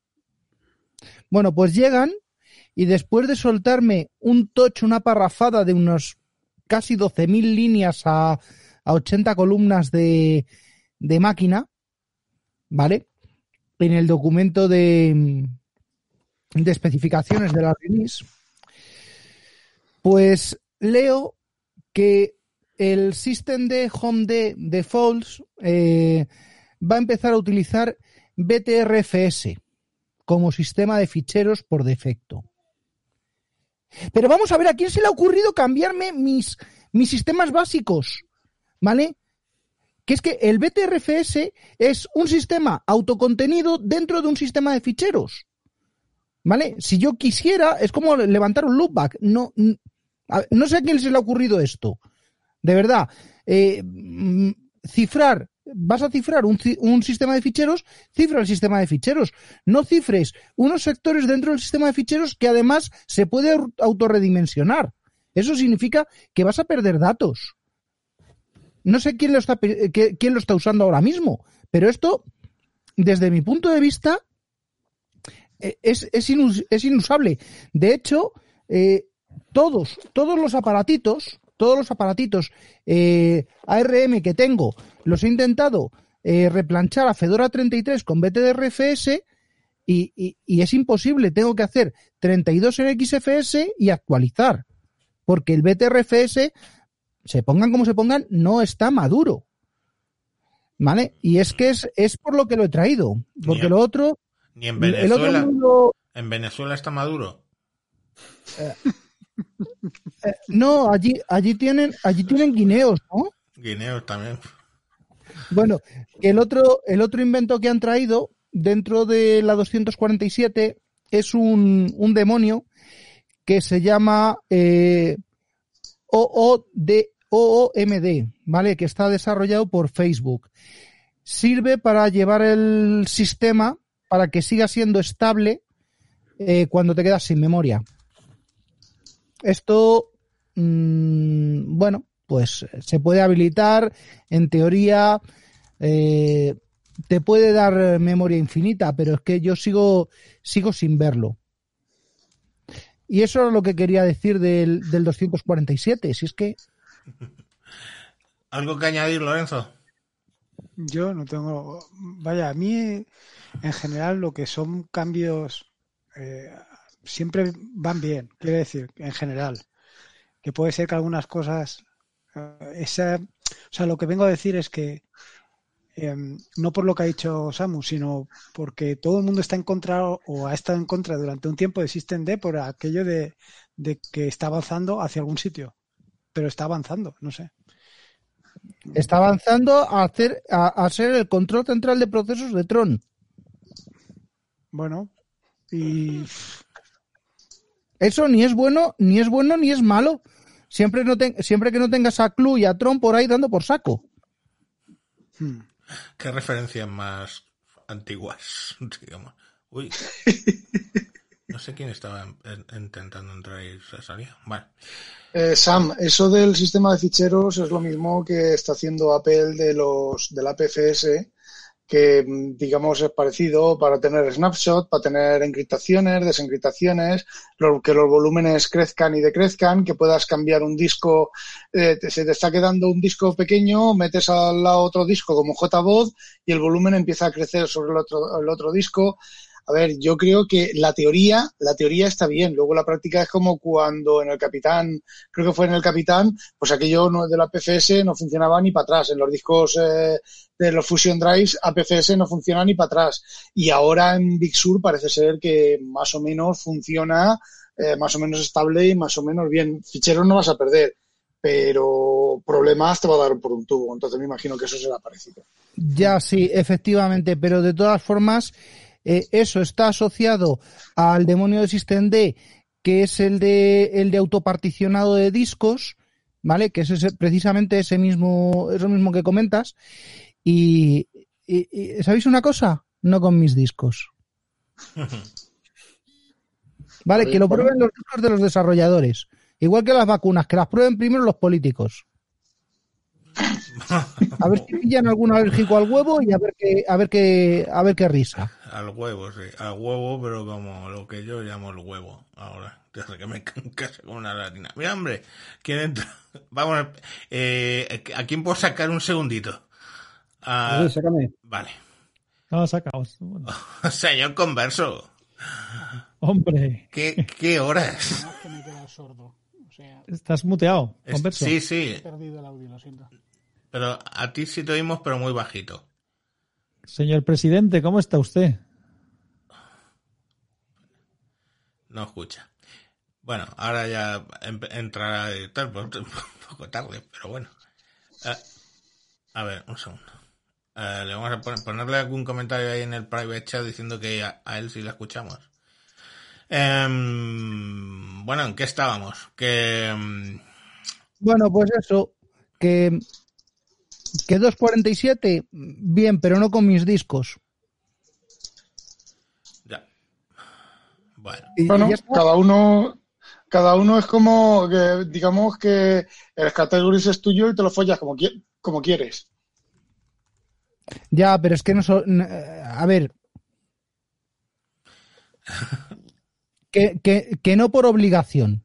Bueno, pues llegan y después de soltarme un tocho, una parrafada de unos casi 12.000 líneas a, a 80 columnas de, máquina, ¿vale? En el documento de, especificaciones de la release, pues leo que el System de Home de Defaults eh, va a empezar a utilizar BTRFS como sistema de ficheros por defecto. Pero vamos a ver, ¿a quién se le ha ocurrido cambiarme mis, mis sistemas básicos? ¿Vale? Que es que el BTRFS es un sistema autocontenido dentro de un sistema de ficheros. ¿Vale? Si yo quisiera, es como levantar un loopback. No, no sé a quién se le ha ocurrido esto. De verdad. Eh, mm, cifrar, vas a cifrar un, un sistema de ficheros, cifra el sistema de ficheros. No cifres unos sectores dentro del sistema de ficheros que además se puede au- autorredimensionar. Eso significa que vas a perder datos. No sé quién lo está, eh, quién lo está usando ahora mismo, pero esto, desde mi punto de vista, eh, es, es, inus- es inusable. De hecho, eh, todos, todos los aparatitos, todos los aparatitos eh, ARM que tengo, los he intentado eh, replanchar a Fedora 33 con BTRFS y, y- y es imposible. Tengo que hacer 32 en XFS y actualizar. Porque el BTRFS, se pongan como se pongan, no está maduro. ¿Vale? Y es que es, es por lo que lo he traído. Porque lo otro, Ni en el otro Venezuela. mundo, En Venezuela está maduro. No, allí, allí tienen, allí tienen guineos, ¿no? Guineo también. Bueno, el otro, el otro invento que han traído dentro de la 247 es un, un demonio que se llama eh, OOD, OOMD, ¿vale? Que está desarrollado por Facebook. Sirve para llevar el sistema para que siga siendo estable eh, cuando te quedas sin memoria. Esto, mm, bueno, pues se puede habilitar, en teoría, eh, te puede dar eh, memoria infinita, pero es que yo sigo, sigo sin verlo. Y eso es lo que quería decir del, del 247. Si es que ¿Algo que añadir, Lorenzo? Yo no tengo. Vaya, a mí en general lo que son cambios eh, siempre van bien. Quiere decir, en general. Que puede ser que algunas cosas. eh, esa, o sea, lo que vengo a decir es que eh, no por lo que ha dicho Samu, sino porque todo el mundo está en contra o- o ha estado en contra durante un tiempo de System D por aquello de, de que está avanzando hacia algún sitio. Pero está avanzando, no sé. está avanzando a hacer, a, a ser el control central de procesos de Tron. Bueno, y Eso ni es bueno, ni es bueno, ni es malo. Siempre, no siempre que no tengas a Clu y a Tron por ahí dando por saco. hmm, ¿Qué referencias más antiguas? digamos? Uy. No sé quién estaba en- en- intentando entrar y se salía. Vale. Eh, Sam, eso del sistema de ficheros es lo mismo que está haciendo Apple de los del APFS, que mm, digamos es parecido para tener snapshot, para tener encriptaciones, desencriptaciones, que los volúmenes crezcan y decrezcan, que puedas cambiar un disco, eh, se te está quedando un disco pequeño, metes al lado otro disco como JBOD y el volumen empieza a crecer sobre el otro, el otro disco. A ver, yo creo que la teoría, la teoría está bien. Luego la práctica es como cuando en el Capitán, creo que fue en el Capitán, pues aquello no, de la PFS no funcionaba ni para atrás. En los discos eh, de los Fusion Drives, APFS no funciona ni para atrás. Y ahora en Big Sur parece ser que más o menos funciona, eh, más o menos estable y más o menos bien. Ficheros no vas a perder, pero problemas te va a dar por un tubo. Entonces me imagino que eso será parecido. Ya, sí, efectivamente, pero de todas formas, eh, eso está asociado al demonio de System D, que es el de, el de autoparticionado de discos, ¿vale? Que es ese- precisamente ese mismo, es lo mismo que comentas. Y, y- y, ¿sabéis una cosa? No con mis discos. Vale, que lo prueben los discos de los desarrolladores. Igual que las vacunas, que las prueben primero los políticos. A ver si pillan algún alérgico al huevo y a ver qué, a ver qué, a ver qué risa. Al huevo, sí. Al huevo, pero como lo que yo llamo el huevo ahora. Desde que me case con una latina. Mira, hombre, ¿quién entra? Vamos, eh, ¿a quién puedo sacar un segundito? Ah, Sí, sácame. vale. No, sacaos. Señor Converso, hombre, ¿qué, qué horas? que me he quedado sordo. O sea, estás muteado. Converso. sí, sí, he perdido el audio, lo siento. Pero a ti sí te oímos, pero muy bajito. Señor presidente, ¿cómo está usted? No escucha. Bueno, ahora ya entrará y tal, un poco tarde, pero bueno. Eh, a ver, un segundo. Eh, le vamos a poner- ponerle algún comentario ahí en el private chat diciendo que a, a él sí la escuchamos. Em, bueno, ¿en qué estábamos? Que em, Bueno, pues eso, que, que 2.47, bien, pero no con mis discos. ya. Bueno, ya cada uno, cada uno es como que, digamos que el categories es tuyo y te lo follas como, qui- como quieres. Ya, pero es que no so- A ver. Que, que, que no por obligación.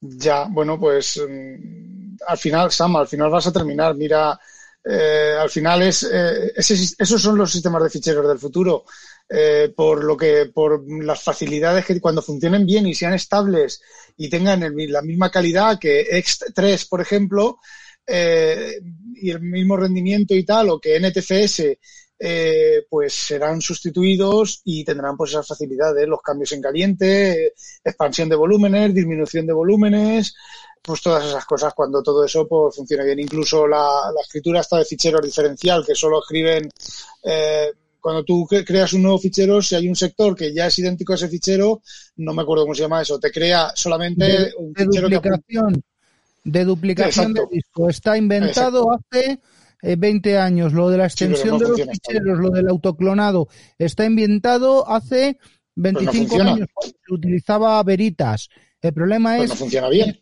Ya, bueno, pues mm, al final, Sam, al final vas a terminar. Mira, eh, al final es eh, esos son los sistemas de ficheros del futuro. Eh, por lo que, por las facilidades que cuando funcionen bien y sean estables y tengan la misma calidad que X3, por ejemplo, eh, y el mismo rendimiento y tal, o que NTFS, eh, pues serán sustituidos y tendrán pues esas facilidades, los cambios en caliente, eh, expansión de volúmenes, disminución de volúmenes, pues todas esas cosas cuando todo eso pues funciona bien. Incluso la, la escritura está de ficheros diferencial, que solo escriben eh, cuando tú cre- creas un nuevo fichero, si hay un sector que ya es idéntico a ese fichero, no me acuerdo cómo se llama eso, te crea solamente De, un de fichero que duplicación. De duplicación de Exacto. disco. Está inventado hace eh, 20 años. Lo de la Sí, extensión no de los ficheros, lo del autoclonado, está inventado hace 25 funciona. años. Se utilizaba Veritas. El problema pues es no funciona bien.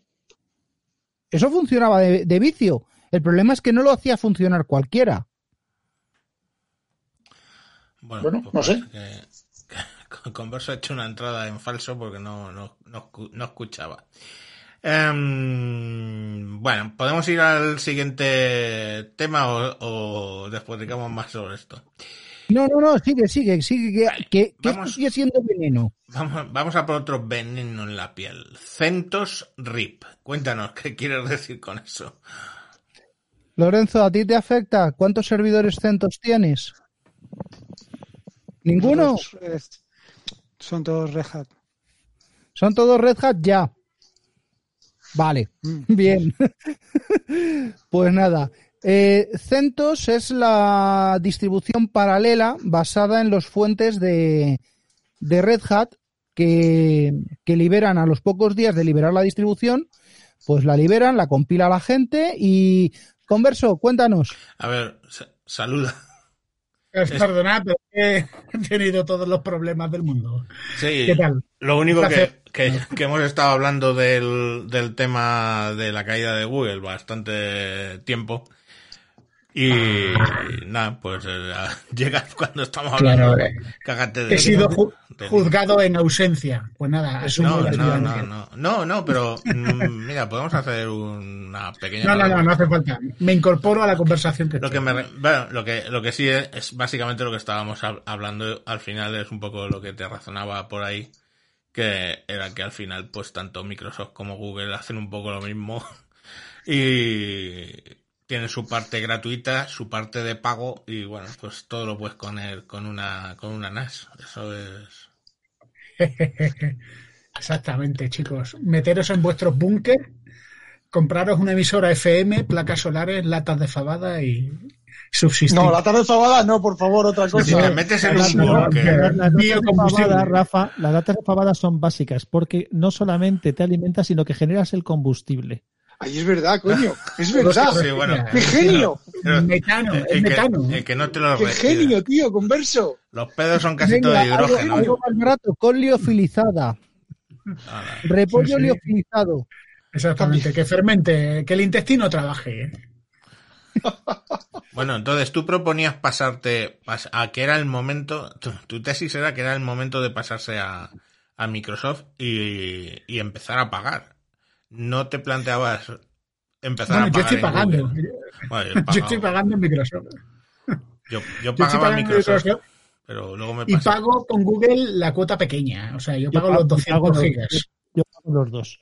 Eso funcionaba de, de vicio. El problema es que no lo hacía funcionar cualquiera. bueno, Bueno, pues no sé. que- que Converso ha hecho una entrada en falso porque no, no, no, no escuchaba. Em, bueno, podemos ir al siguiente tema o, o después digamos más sobre esto. No, no, no, sigue, sigue, sigue, que, que, que esto Vamos. sigue siendo veneno. Vamos, vamos a por otro veneno en la piel. Centos RIP. Cuéntanos, ¿qué quieres decir con eso? Lorenzo, ¿a ti te afecta? ¿Cuántos servidores CentOS tienes? ¿Ninguno? Todos, son todos Red Hat. ¿Son todos Red Hat? Ya. Vale, Mm. bien. pues nada. Eh, CentOS es la distribución paralela basada en los fuentes de, de Red Hat que, que liberan a los pocos días de liberar la distribución, pues la liberan, la compila la gente y Converso, cuéntanos. A ver, sa- saluda. Eh, Perdonad, pero he tenido todos los problemas del mundo. Sí, ¿Qué tal? lo único que, que, que hemos estado hablando del, del tema de la caída de Google bastante tiempo. Y nada, pues eh, llega cuando estamos hablando. Claro, eh. Cágate de He sido ju- de- juzgado en ausencia. Pues nada, asumo No, no, no, no, no, no, pero mm, mira, podemos hacer una pequeña. No, no, no, no hace falta. Me incorporo a la conversación que Lo que me, bueno, lo que lo que sí es, es básicamente lo que estábamos hab- hablando al final es un poco lo que te razonaba por ahí que era que al final pues tanto Microsoft como Google hacen un poco lo mismo y tienen su parte gratuita, su parte de pago y bueno, pues todo lo puedes poner con una con una NAS. Eso es Exactamente, chicos. Meteros en vuestros búnker, compraros una emisora FM, placas solares, latas de fabada y subsistir. No, la tarde fabada no, por favor, otra si cosa. te metes en un no, búnker, Las latas de latas de pavada son básicas porque no solamente te alimentas, sino que generas el combustible. Ay, es verdad, coño. Es verdad. sí, bueno, ¡Qué genio! Metano, el que, metano. el que no te lo ¡Qué genio, tío! Converso. Los pedos son casi Venga, todo de algo, hidrógeno. algo más barato, con liofilizada. Ala. Repollo Sí, sí. liofilizado. Exactamente, que fermente, que el intestino trabaje. Bueno, entonces tú proponías pasarte pas- a que era el momento, tu, tu tesis era que era el momento de pasarse a, a Microsoft y, y empezar a pagar. No te planteabas empezar Bueno, a yo pagar. estoy en pagando. Bueno, yo, Yo estoy pagando en Microsoft. Yo, yo Yo estoy pagaba en pagando en Microsoft, Microsoft pero luego me y pago con Google la cuota pequeña. O sea, yo Yo pago pago- los 200 pago los- gigas. Yo pago los dos.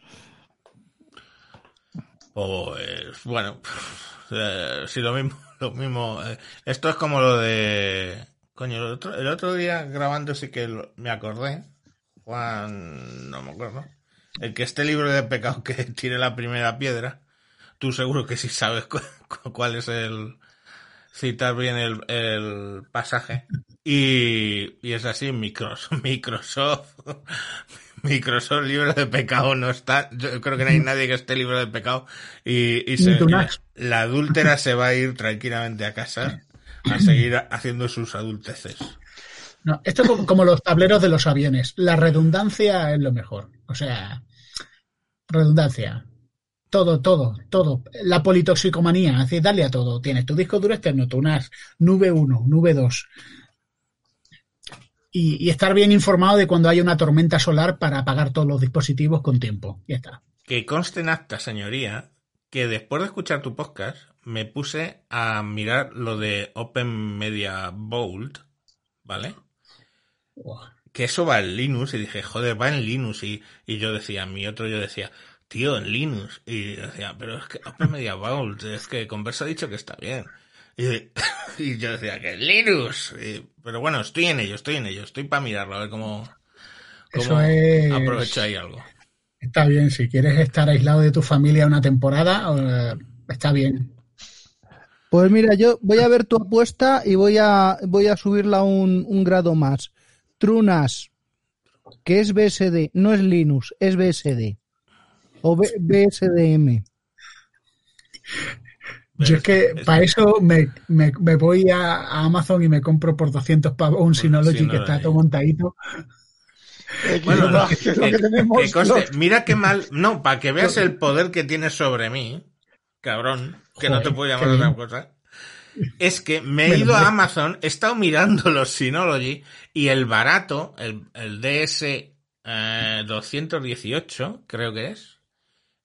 Pues bueno, eh, sí, lo mismo, lo mismo. eh, esto es como lo de. Coño, el otro, el otro día grabando sí que lo- me acordé. Juan, no me acuerdo. El que este libro de pecado que tire la primera piedra. Tú seguro que sí sabes cu- cu- cuál es el. Citar bien el, el pasaje. Y, y es así, Microsoft, Microsoft, Microsoft libro de pecado no está. Yo creo que no hay nadie que esté libre de pecado. Y, y se- la adúltera se va a ir tranquilamente a casa a seguir haciendo sus adulteces. No, esto es como, como los tableros de los aviones. La redundancia es lo mejor. O sea, redundancia. Todo, todo, todo. La politoxicomanía, es decir, dale a todo. Tienes tu disco duro externo, tu NAS, nube 1, nube 2. Y, y estar bien informado de cuando haya una tormenta solar para apagar todos los dispositivos con tiempo. Ya está. Que conste en acta, señoría, que después de escuchar tu podcast me puse a mirar lo de Open Media Vault, ¿vale? Buah. Que eso va en Linux y dije, joder, va en Linux y, y yo decía, mi otro yo decía, tío, en Linux y decía, pero es que Open Media Vault, es que Converso ha dicho que está bien. Y, y yo decía que Linux, Y- pero bueno, estoy en ello, estoy en ello, estoy para mirarlo, a ver cómo, cómo Eso es- aprovecho ahí algo. Está bien, si quieres estar aislado de tu familia una temporada, está bien. Pues mira, yo voy a ver tu apuesta y voy a, voy a subirla un, un grado más. Trunas, que es BSD, no es Linux, es BSD. O B- BSDM. Yo es que para eso me, me- me voy a, a Amazon y me compro por 200 pavos un Synology que está todo montadito. Bueno, no, lo que- que, es lo que tenemos. que conste, los- mira qué mal, no, para que veas el poder que tienes sobre mí, cabrón, que no te puedo llamar otra cosa. Es que me he ido a. Amazon, he estado mirando los Synology y el barato, el, el DS eh, 218, creo que es,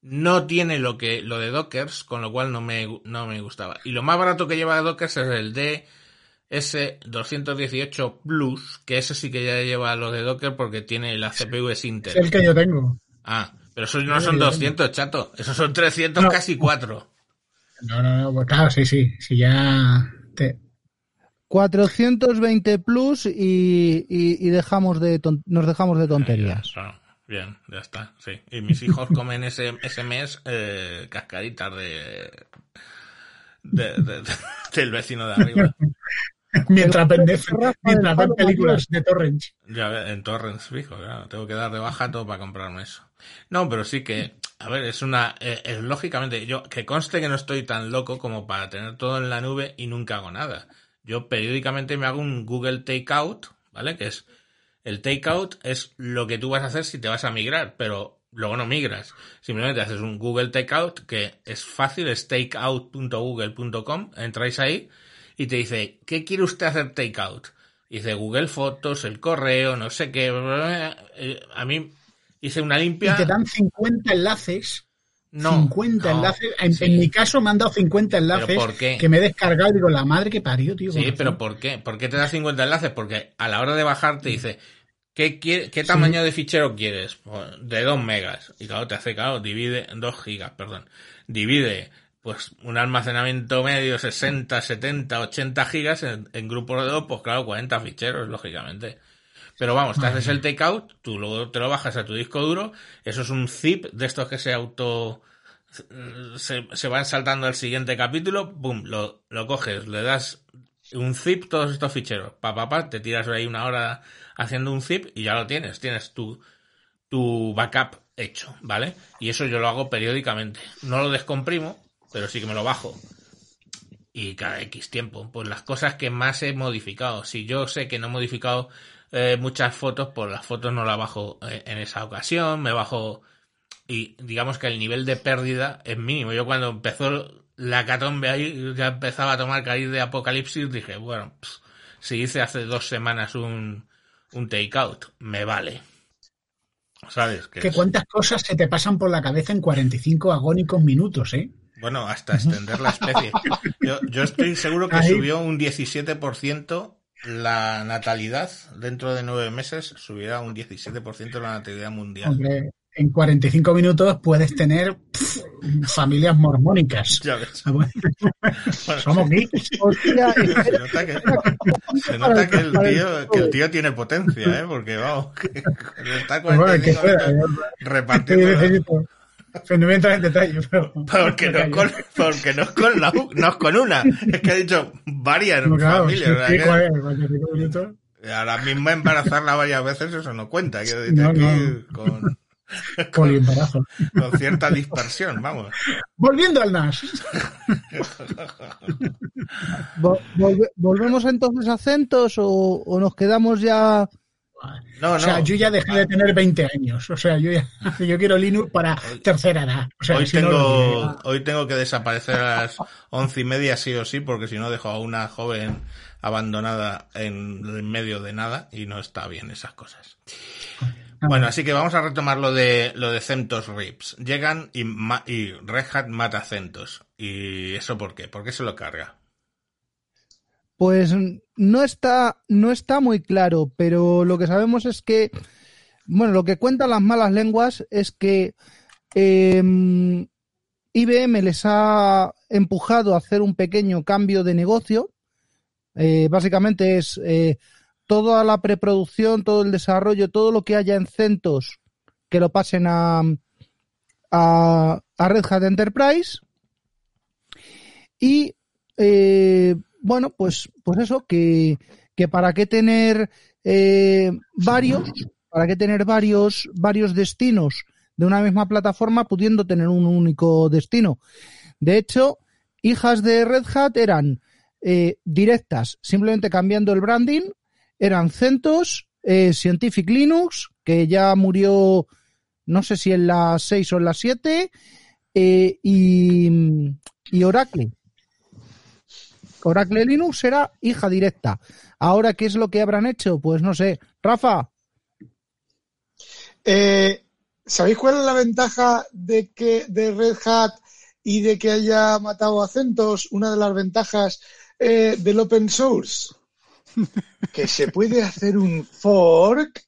no tiene lo que lo de Dockers, con lo cual no me, no me gustaba. Y lo más barato que lleva Dockers es el DS 218 Plus, que ese sí que ya lleva lo de Docker porque tiene la CPU es Es el que yo tengo. Ah, pero esos no son 200, chato. Esos son 300, No. casi 4. No, no, no, pues claro, sí, sí. Si ya. te- 420 plus y, y- y dejamos de ton- nos dejamos de tonterías. Bien, ya está, sí. Y mis hijos comen ese, ese mes eh, cascaditas de, de- de- de- del vecino de arriba. Mientras ven, Netflix- Rafa, mientras ven películas de Torrent. Ya ve- en torrents fijo, claro. Tengo que dar de baja todo para comprarme eso. No, pero sí que, a ver, es una, eh, es lógicamente, yo, que conste que no estoy tan loco como para tener todo en la nube y nunca hago nada. Yo periódicamente me hago un Google Takeout, ¿vale? Que es, el Takeout es lo que tú vas a hacer si te vas a migrar, pero luego no migras. Simplemente haces un Google Takeout que es fácil, es takeout.google.com, entráis ahí y te dice, ¿qué quiere usted hacer takeout? Dice Google Fotos, el correo, no sé qué. Eh, A mí hice una Y limpia. te dan 50 enlaces. No, 50 no, enlaces. En, sí. en mi caso me han dado 50 enlaces por qué? que me he descargado y digo, la madre que parió, tío. Sí, pero razón. ¿por qué? ¿Por qué te da 50 enlaces? Porque a la hora de bajar te dice, ¿qué, quiere- qué tamaño de fichero quieres? Pues, de 2 megas. Y claro, te hace, claro, divide, 2 gigas, perdón. Divide, pues, un almacenamiento medio, 60, 70, 80 gigas en, en grupos de dos, pues claro, 40 ficheros, lógicamente. Pero vamos, te haces el takeout, tú luego te lo bajas a tu disco duro, eso es un zip de estos que se auto se, se van saltando al siguiente capítulo, boom, lo, lo coges, le das un zip todos estos ficheros, pa, pa, pa, te tiras ahí una hora haciendo un zip y ya lo tienes, tienes tu, tu backup hecho, ¿vale? Y eso yo lo hago periódicamente. No lo descomprimo, pero sí que me lo bajo. Y cada X tiempo, pues las cosas que más he modificado. Si yo sé que no he modificado eh, muchas fotos, pues las fotos no las bajo eh, en esa ocasión, me bajo y digamos que el nivel de pérdida es mínimo. Yo cuando empezó la catombe ahí ya empezaba a tomar cariz de apocalipsis, dije, bueno, si hice hace dos semanas un, un takeout, me vale. ¿Sabes? Que cuántas cosas se te pasan por la cabeza en 45 agónicos minutos, ¿eh? Bueno, hasta extender la especie. Yo, yo estoy seguro que Ahí. subió un 17% la natalidad. Dentro de nueve meses subirá un 17% la natalidad mundial. Hombre, en 45 minutos puedes tener familias mormónicas. Ya ves. Somos geeks. Se nota que, se nota que el tío, que el tío tiene potencia, ¿eh? Porque vamos, que está Pues bueno, que 45 fuera, minutos yo- repartiendo. No voy a entrar en detalle, pero... Porque no, es con, porque no es con la no es con una, es que ha dicho varias No, claro, familias. o sea sí, que- joder, 45 minutos. Ahora mismo embarazarla varias veces eso no cuenta. Quiero decir, No, aquí no. Con, Poliembarazo. con cierta dispersión, vamos. Volviendo al NAS. vo- volve- ¿volvemos entonces a Centos o, o nos quedamos ya? No, no. O sea, yo ya dejé de tener 20 años. O sea, yo ya, yo quiero Linux para tercera edad. O sea, hoy, si tengo, hoy tengo que desaparecer a las once y media sí o sí, porque si no dejo a una joven abandonada en medio de nada y no está bien esas cosas. Bueno, así que vamos a retomar lo de lo de CentOS Rips. Llegan y, y Red Hat mata CentOS. ¿Y eso por qué? ¿Por qué se lo carga? Pues no está, no está muy claro, pero lo que sabemos es que, bueno, lo que cuentan las malas lenguas es que IBM les ha empujado a hacer un pequeño cambio de negocio. Eh, básicamente es eh, toda la preproducción, todo el desarrollo, todo lo que haya en CentOS que lo pasen a, a, a Red Hat Enterprise. Y eh, bueno, pues, pues eso, que, que para qué tener eh, varios, para qué tener varios, varios destinos de una misma plataforma pudiendo tener un único destino. De hecho, hijas de Red Hat eran eh, directas, simplemente cambiando el branding, eran CentOS, eh, Scientific Linux, que ya murió, no sé si en la 6 o en la 7, eh, y, y Oracle. Oracle Linux era hija directa. Ahora, ¿qué es lo que habrán hecho? Pues no sé. Rafa, Eh, ¿Sabéis cuál es la ventaja de que de Red Hat y de que haya matado a CentOS? Una de las ventajas eh, del open source. Que se puede hacer un fork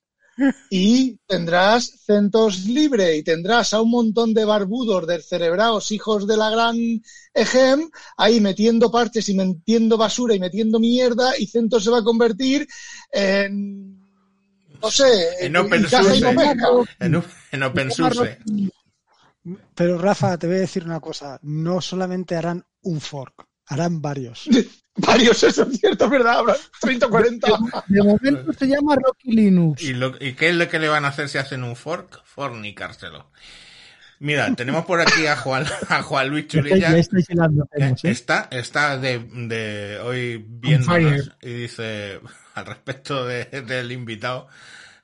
y tendrás CentOS libre y tendrás a un montón de barbudos descerebrados hijos de la gran Ejem ahí metiendo parches y metiendo basura y metiendo mierda y CentOS se va a convertir en no sé, En open source. En, un- en OpenSource. Pero Rafa, te voy a decir una cosa. No solamente harán un fork, harán varios. Varios, eso es cierto, es ¿verdad? Habrá 30 o 40. de momento se llama Rocky Linux. ¿Y, lo- ¿Y qué es lo que le van a hacer si hacen un fork? Fornicárselo. Mira, tenemos por aquí a Juan, a Juan Luis temas, ¿eh? Está, está de, de hoy viéndonos y dice, al respecto de- del invitado,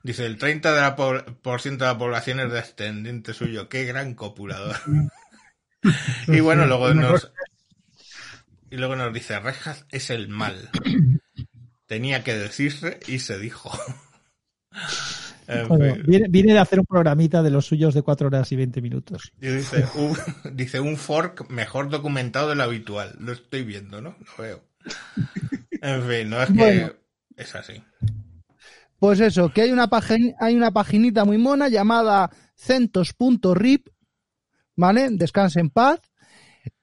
dice, el 30% de la, po- por ciento de la población es descendiente suyo. Qué gran copulador. y bueno, luego nos, y luego nos dice, Rejas es el mal. Tenía que decirse y se dijo. En Bueno, viene, viene de hacer un programita de los suyos de 4 horas y 20 minutos. Y dice un, dice un fork mejor documentado de lo habitual. Lo estoy viendo, ¿no? Lo veo. En fin, no es que Bueno. es así. Pues eso, que hay una, pagin- hay una paginita muy mona llamada centos.rip, ¿vale? Descanse en paz,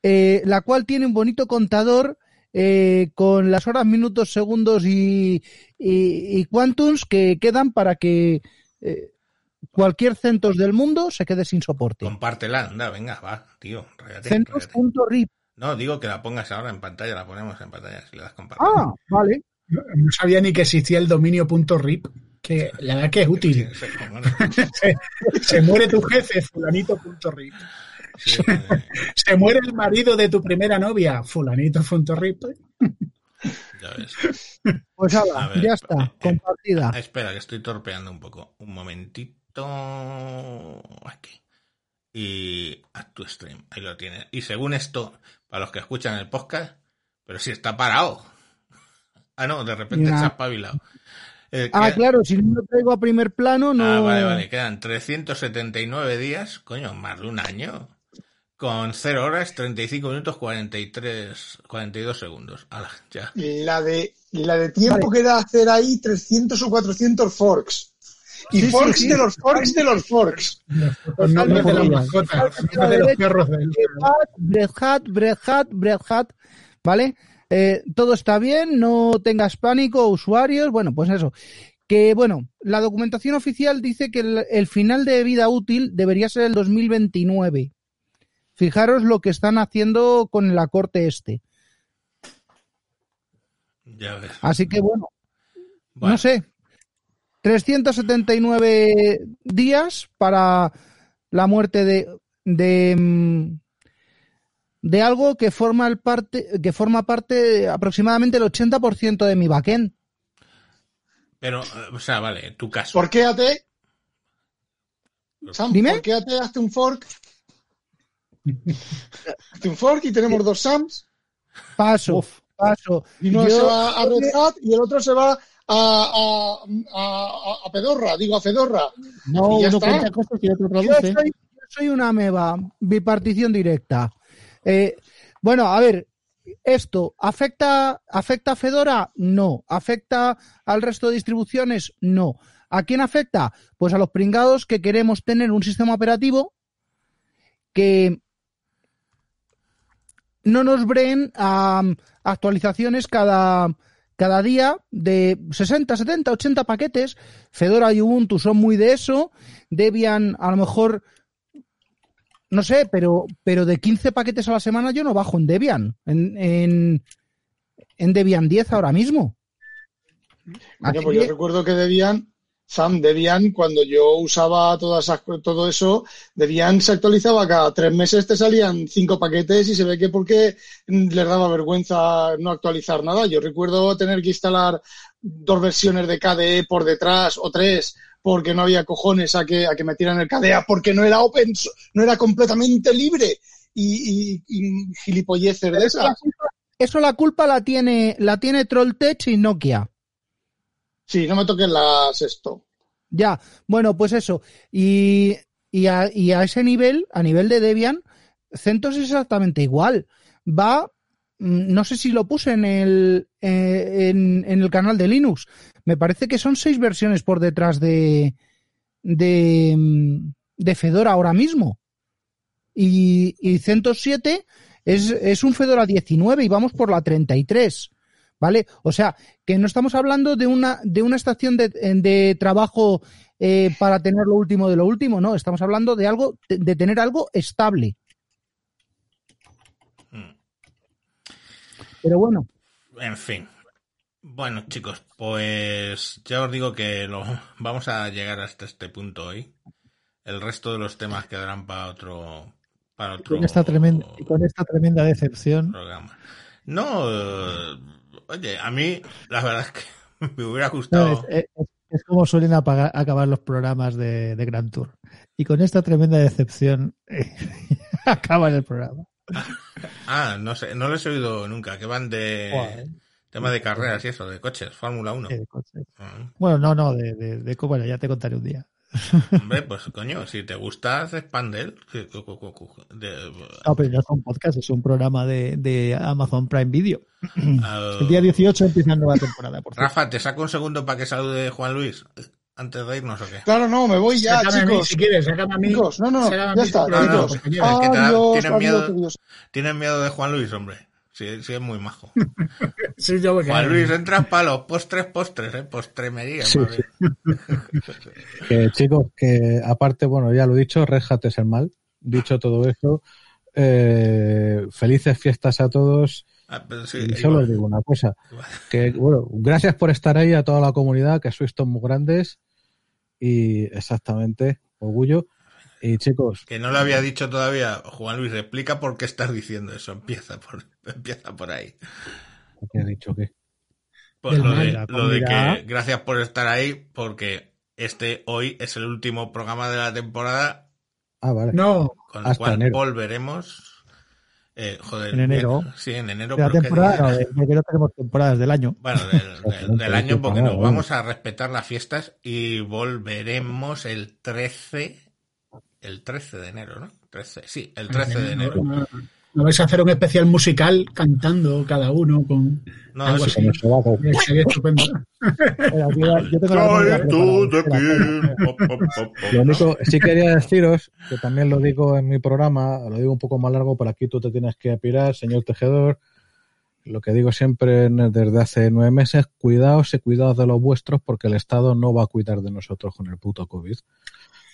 eh, la cual tiene un bonito contador eh, con las horas, minutos, segundos y, y, y quantums que quedan para que eh, cualquier centos del mundo se quede sin soporte. Compártela, anda, venga, va, tío. Centos.rip. No, digo que la pongas ahora en pantalla, la ponemos en pantalla si le das compartir. Ah, vale. No no sabía ni que existía el dominio punto .rip, que la verdad que es útil. Se, se muere tu jefe, fulanito punto .rip. sí, eh, Se muere el marido de tu primera novia, fulanito punto .rip. ya ves. Pues A ala, ver, ya está, eh, compartida. Ah, espera, que estoy torpeando un poco. Un momentito. Aquí. y Add to Stream. Ahí lo tienes. Y según esto, para los que escuchan el podcast, pero si está parado. Ah, no, de repente se ha espabilado. Eh, Ah, queda- claro, si no lo traigo a primer plano, no. Ah, vale, vale. Quedan 379 días, coño, más de un año. Con 0 horas, 35 minutos, 43, 42 segundos. Ala, ya. La de, la de tiempo que da hacer ahí 300 o 400 forks. Y Sí, forks sí. de los forks de los forks. Los nombres de las podía. mascotas, los nombres de los perros del... Bret Hat, Bret Hat, Bret Hat, ¿vale? Eh, todo está bien, no tengas pánico, usuarios, bueno, pues eso. Que bueno, la documentación oficial dice que el, el final de vida útil debería ser el 2029. Fijaros lo que están haciendo con el acorte este. Ya ves. Así que bueno, Bueno, no sé. 379 días para la muerte de, de, mm, de algo que forma, el parte, que forma parte aproximadamente el 80% de mi backend. Pero, eh, o sea, vale, tu caso. ¿Por qué AT? Sam, Dime. ¿por qué AT hace un fork? Un fork y tenemos dos Sams. Paso, paso. Y uno Yo- se va a Red Hat y el otro se va a, a, a, a Pedorra, digo a Fedorra. No, Y ya uno está. cuenta cosas y otro Yo traduce. soy, yo soy una meba, bipartición directa. Eh, bueno, a ver, ¿esto afecta, afecta a Fedora? No. ¿Afecta al resto de distribuciones? No. ¿A quién afecta? Pues a los pringados que queremos tener un sistema operativo que no nos breen a actualizaciones cada, cada día de 60, 70, 80 paquetes. Fedora y Ubuntu son muy de eso. Debian, a lo mejor, no sé, pero, pero de 15 paquetes a la semana yo no bajo en Debian. En, en, en Debian 10 ahora mismo. Pues yo recuerdo que Debian, Sam, Debian, cuando yo usaba todas esas, todo eso, Debian se actualizaba cada tres meses, te salían cinco paquetes y se ve que porque les daba vergüenza no actualizar nada. Yo recuerdo tener que instalar dos versiones de KDE por detrás o tres porque no había cojones a que, a que metieran el KDE porque no era open, no era completamente libre y, y, y gilipolleces de esas. Eso la culpa la tiene, la tiene Trolltech y Nokia. Sí, no me toques las esto. Ya, bueno, pues eso. Y, y, a, y a ese nivel, a nivel de Debian, CentOS es exactamente igual. Va, mm, no sé si lo puse en el, eh, en, el canal de Linux. Me parece que son seis versiones por detrás de, de, mm, de Fedora ahora mismo. Y, y CentOS 7 es, es un Fedora 19 y vamos por la 33. ¿Vale? O sea, que no estamos hablando de una, de una estación de, de trabajo eh, para tener lo último de lo último, no, estamos hablando de algo, de, de tener algo estable. Mm. Pero bueno, En fin. Bueno, chicos, pues ya os digo que lo, vamos a llegar hasta este punto hoy. El resto de los temas quedarán para otro para otro Con esta tremenda, y con esta tremenda decepción. programa. No, eh, oye, a mí la verdad es que me hubiera No, gustado. es, es- es como suelen apagar- acabar los programas de, de Grand Tour. Y con esta tremenda decepción acaban el programa. Ah, no sé, no los he oído nunca, que van de Joder. tema de carreras y eso, de coches, Fórmula 1. Eh, coche. Ah, Bueno, no, no, de, de, de- bueno, ya te contaré un día. Hombre, pues coño, si te gusta, haces pan de él. Que- cu- cu- cu- cu- de- No, pero no es un podcast, es un programa de, de Amazon Prime Video. ah, El día 18 empieza la nueva temporada, por. Rafa, ¿te saco un segundo para que salude Juan Luis? Antes de irnos o qué? Claro, no, me voy ya, Sácame a mí, chicos. si quieres, sácame a mí. Chicos, no, no, ya está, chicos. tienen miedo. adiós, adiós. ¿Tienes miedo de Juan Luis, hombre? Sí, sí es muy majo. Sí, yo Juan. Luis, entras para los postres, postres, ¿eh? Postremería. Sí. Que chicos, que aparte, bueno, ya lo he dicho, Hat es el mal. Dicho todo eso, eh, felices fiestas a todos. Ah, sí, Y solo os digo una cosa, igual. que bueno, gracias por estar ahí a toda la comunidad, que sois todos muy grandes y exactamente, orgullo. Y chicos, Que no lo había dicho todavía. Juan Luis, explica por qué estás diciendo eso. Empieza por, empieza por ahí. ¿qué he dicho que Pues lo de, lo de que gracias por estar ahí, porque este hoy es el último programa de la temporada Ah, vale. No, Con lo Hasta cual enero. volveremos. eh, joder, En enero. bien, sí, en enero. De la qué temporada, día. no, de- porque no tenemos temporadas del año. Bueno, del, del- del año porque nos vamos a respetar las fiestas y volveremos el 13, el 13 de enero, ¿no? 13, sí, el 13 de enero. No, vais a hacer un especial musical cantando cada uno con No, algo eso- así. Como se va a- Sería estupendo. Espera, yo- yo tengo la memoria Trae tú de preparada. aquí. Pop, pop, pop, pop. Lo único, sí quería deciros, que también lo digo en mi programa, lo digo un poco más largo, por aquí tú te tienes que pirar, señor tejedor. Lo que digo siempre desde hace nueve meses, cuidaos y cuidaos de los vuestros porque el Estado no va a cuidar de nosotros con el puto COVID.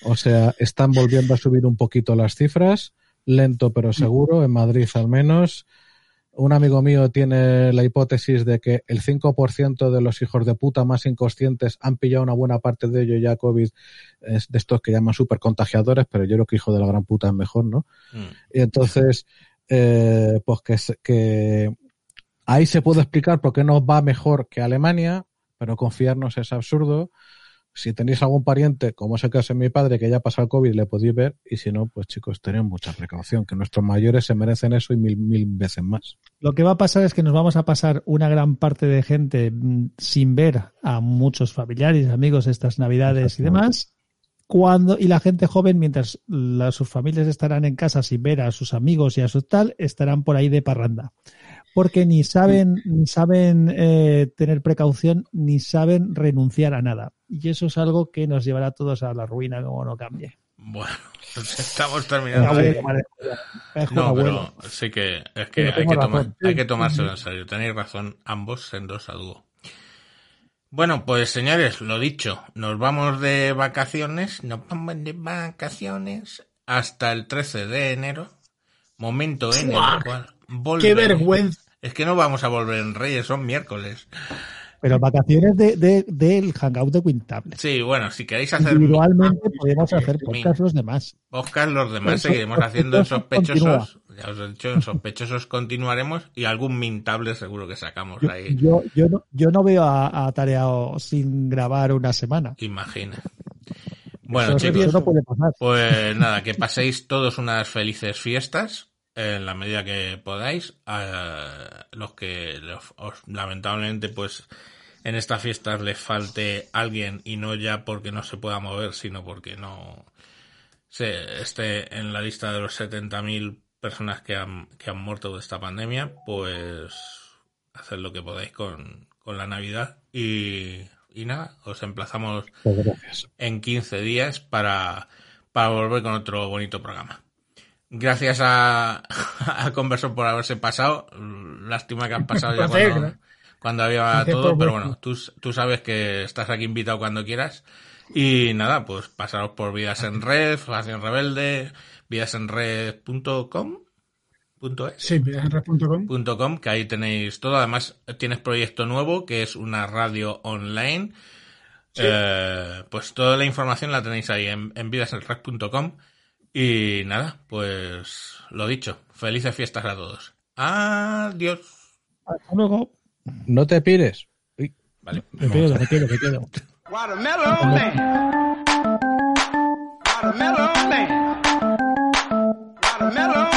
O sea, están volviendo a subir un poquito las cifras, lento pero seguro, en Madrid al menos. Un amigo mío tiene la hipótesis de que el 5% de los hijos de puta más inconscientes han pillado una buena parte de ellos ya COVID, es de estos que llaman super contagiadores, pero yo creo que hijo de la gran puta es mejor, ¿no? Mm. Y entonces, eh, pues que, que ahí se puede explicar por qué nos va mejor que Alemania, pero confiarnos es absurdo. Si tenéis algún pariente, como es el caso de mi padre, que ya ha pasado el COVID, le podéis ver, y si no, pues chicos, tened mucha precaución, que nuestros mayores se merecen eso y mil, mil veces más. Lo que va a pasar es que nos vamos a pasar una gran parte de gente mm, sin ver a muchos familiares, amigos estas navidades y demás. Cuando, y la gente joven, mientras la- sus familias estarán en casa sin ver a sus amigos y a su tal, estarán por ahí de parranda. Porque ni saben, ni saben eh, tener precaución, ni saben renunciar a nada. Y eso es algo que nos llevará a todos a la ruina como no cambie. Bueno, pues estamos terminando. No, pero sí que es que hay que, tomar, hay que tomárselo en serio. Tenéis razón, ambos sendos a dúo. Bueno, pues señores, lo dicho, nos vamos de vacaciones, nos vamos de vacaciones hasta el 13 de enero, momento en el cual ¡Qué vergüenza! Es que no vamos a volver en Reyes, son miércoles. Pero vacaciones de, de- del hangout de Quintable. Sí, bueno, si queréis hacer Individualmente podemos hacer Mi- podcast los demás. Oscar, los demás Eso- seguiremos haciendo en sospechosos. Ya os he dicho, en sospechosos continuaremos y algún mintable seguro que sacamos Yo, ahí. yo, yo no, yo no veo a, a Tareao sin grabar una semana. Imagina. Bueno, eso, chicos, no puede pasar. pues nada, que paséis todos unas felices fiestas en la medida que podáis. A los que os- lamentablemente, pues en estas fiestas les falte alguien y no ya porque no se pueda mover, sino porque no se esté en la lista de los 70.000 personas que han, que han muerto de esta pandemia, pues haced lo que podáis con, con la Navidad y, y nada, os emplazamos gracias. en 15 días para, para volver con otro bonito programa. Gracias a, a Converso por haberse pasado. Lástima que han pasado ya cuando, cuando había todo, pero bueno, tú, tú sabes que estás aquí invitado cuando quieras. Y nada, pues pasaros por Vidas en Red, Facción Rebelde, vidasenred.com. Punto es Sí, vidasenred.com. com, que ahí tenéis todo. Además, tienes proyecto nuevo, que es una radio online. Eh, pues toda la información la tenéis ahí en, en vidasenred.com. Y nada, pues lo dicho. Felices fiestas a todos. Adiós. Hasta luego. No te pires. Uy, Vale. Me quedo, me quedo, me quedo. Watermelon man. Watermelon man. Watermelon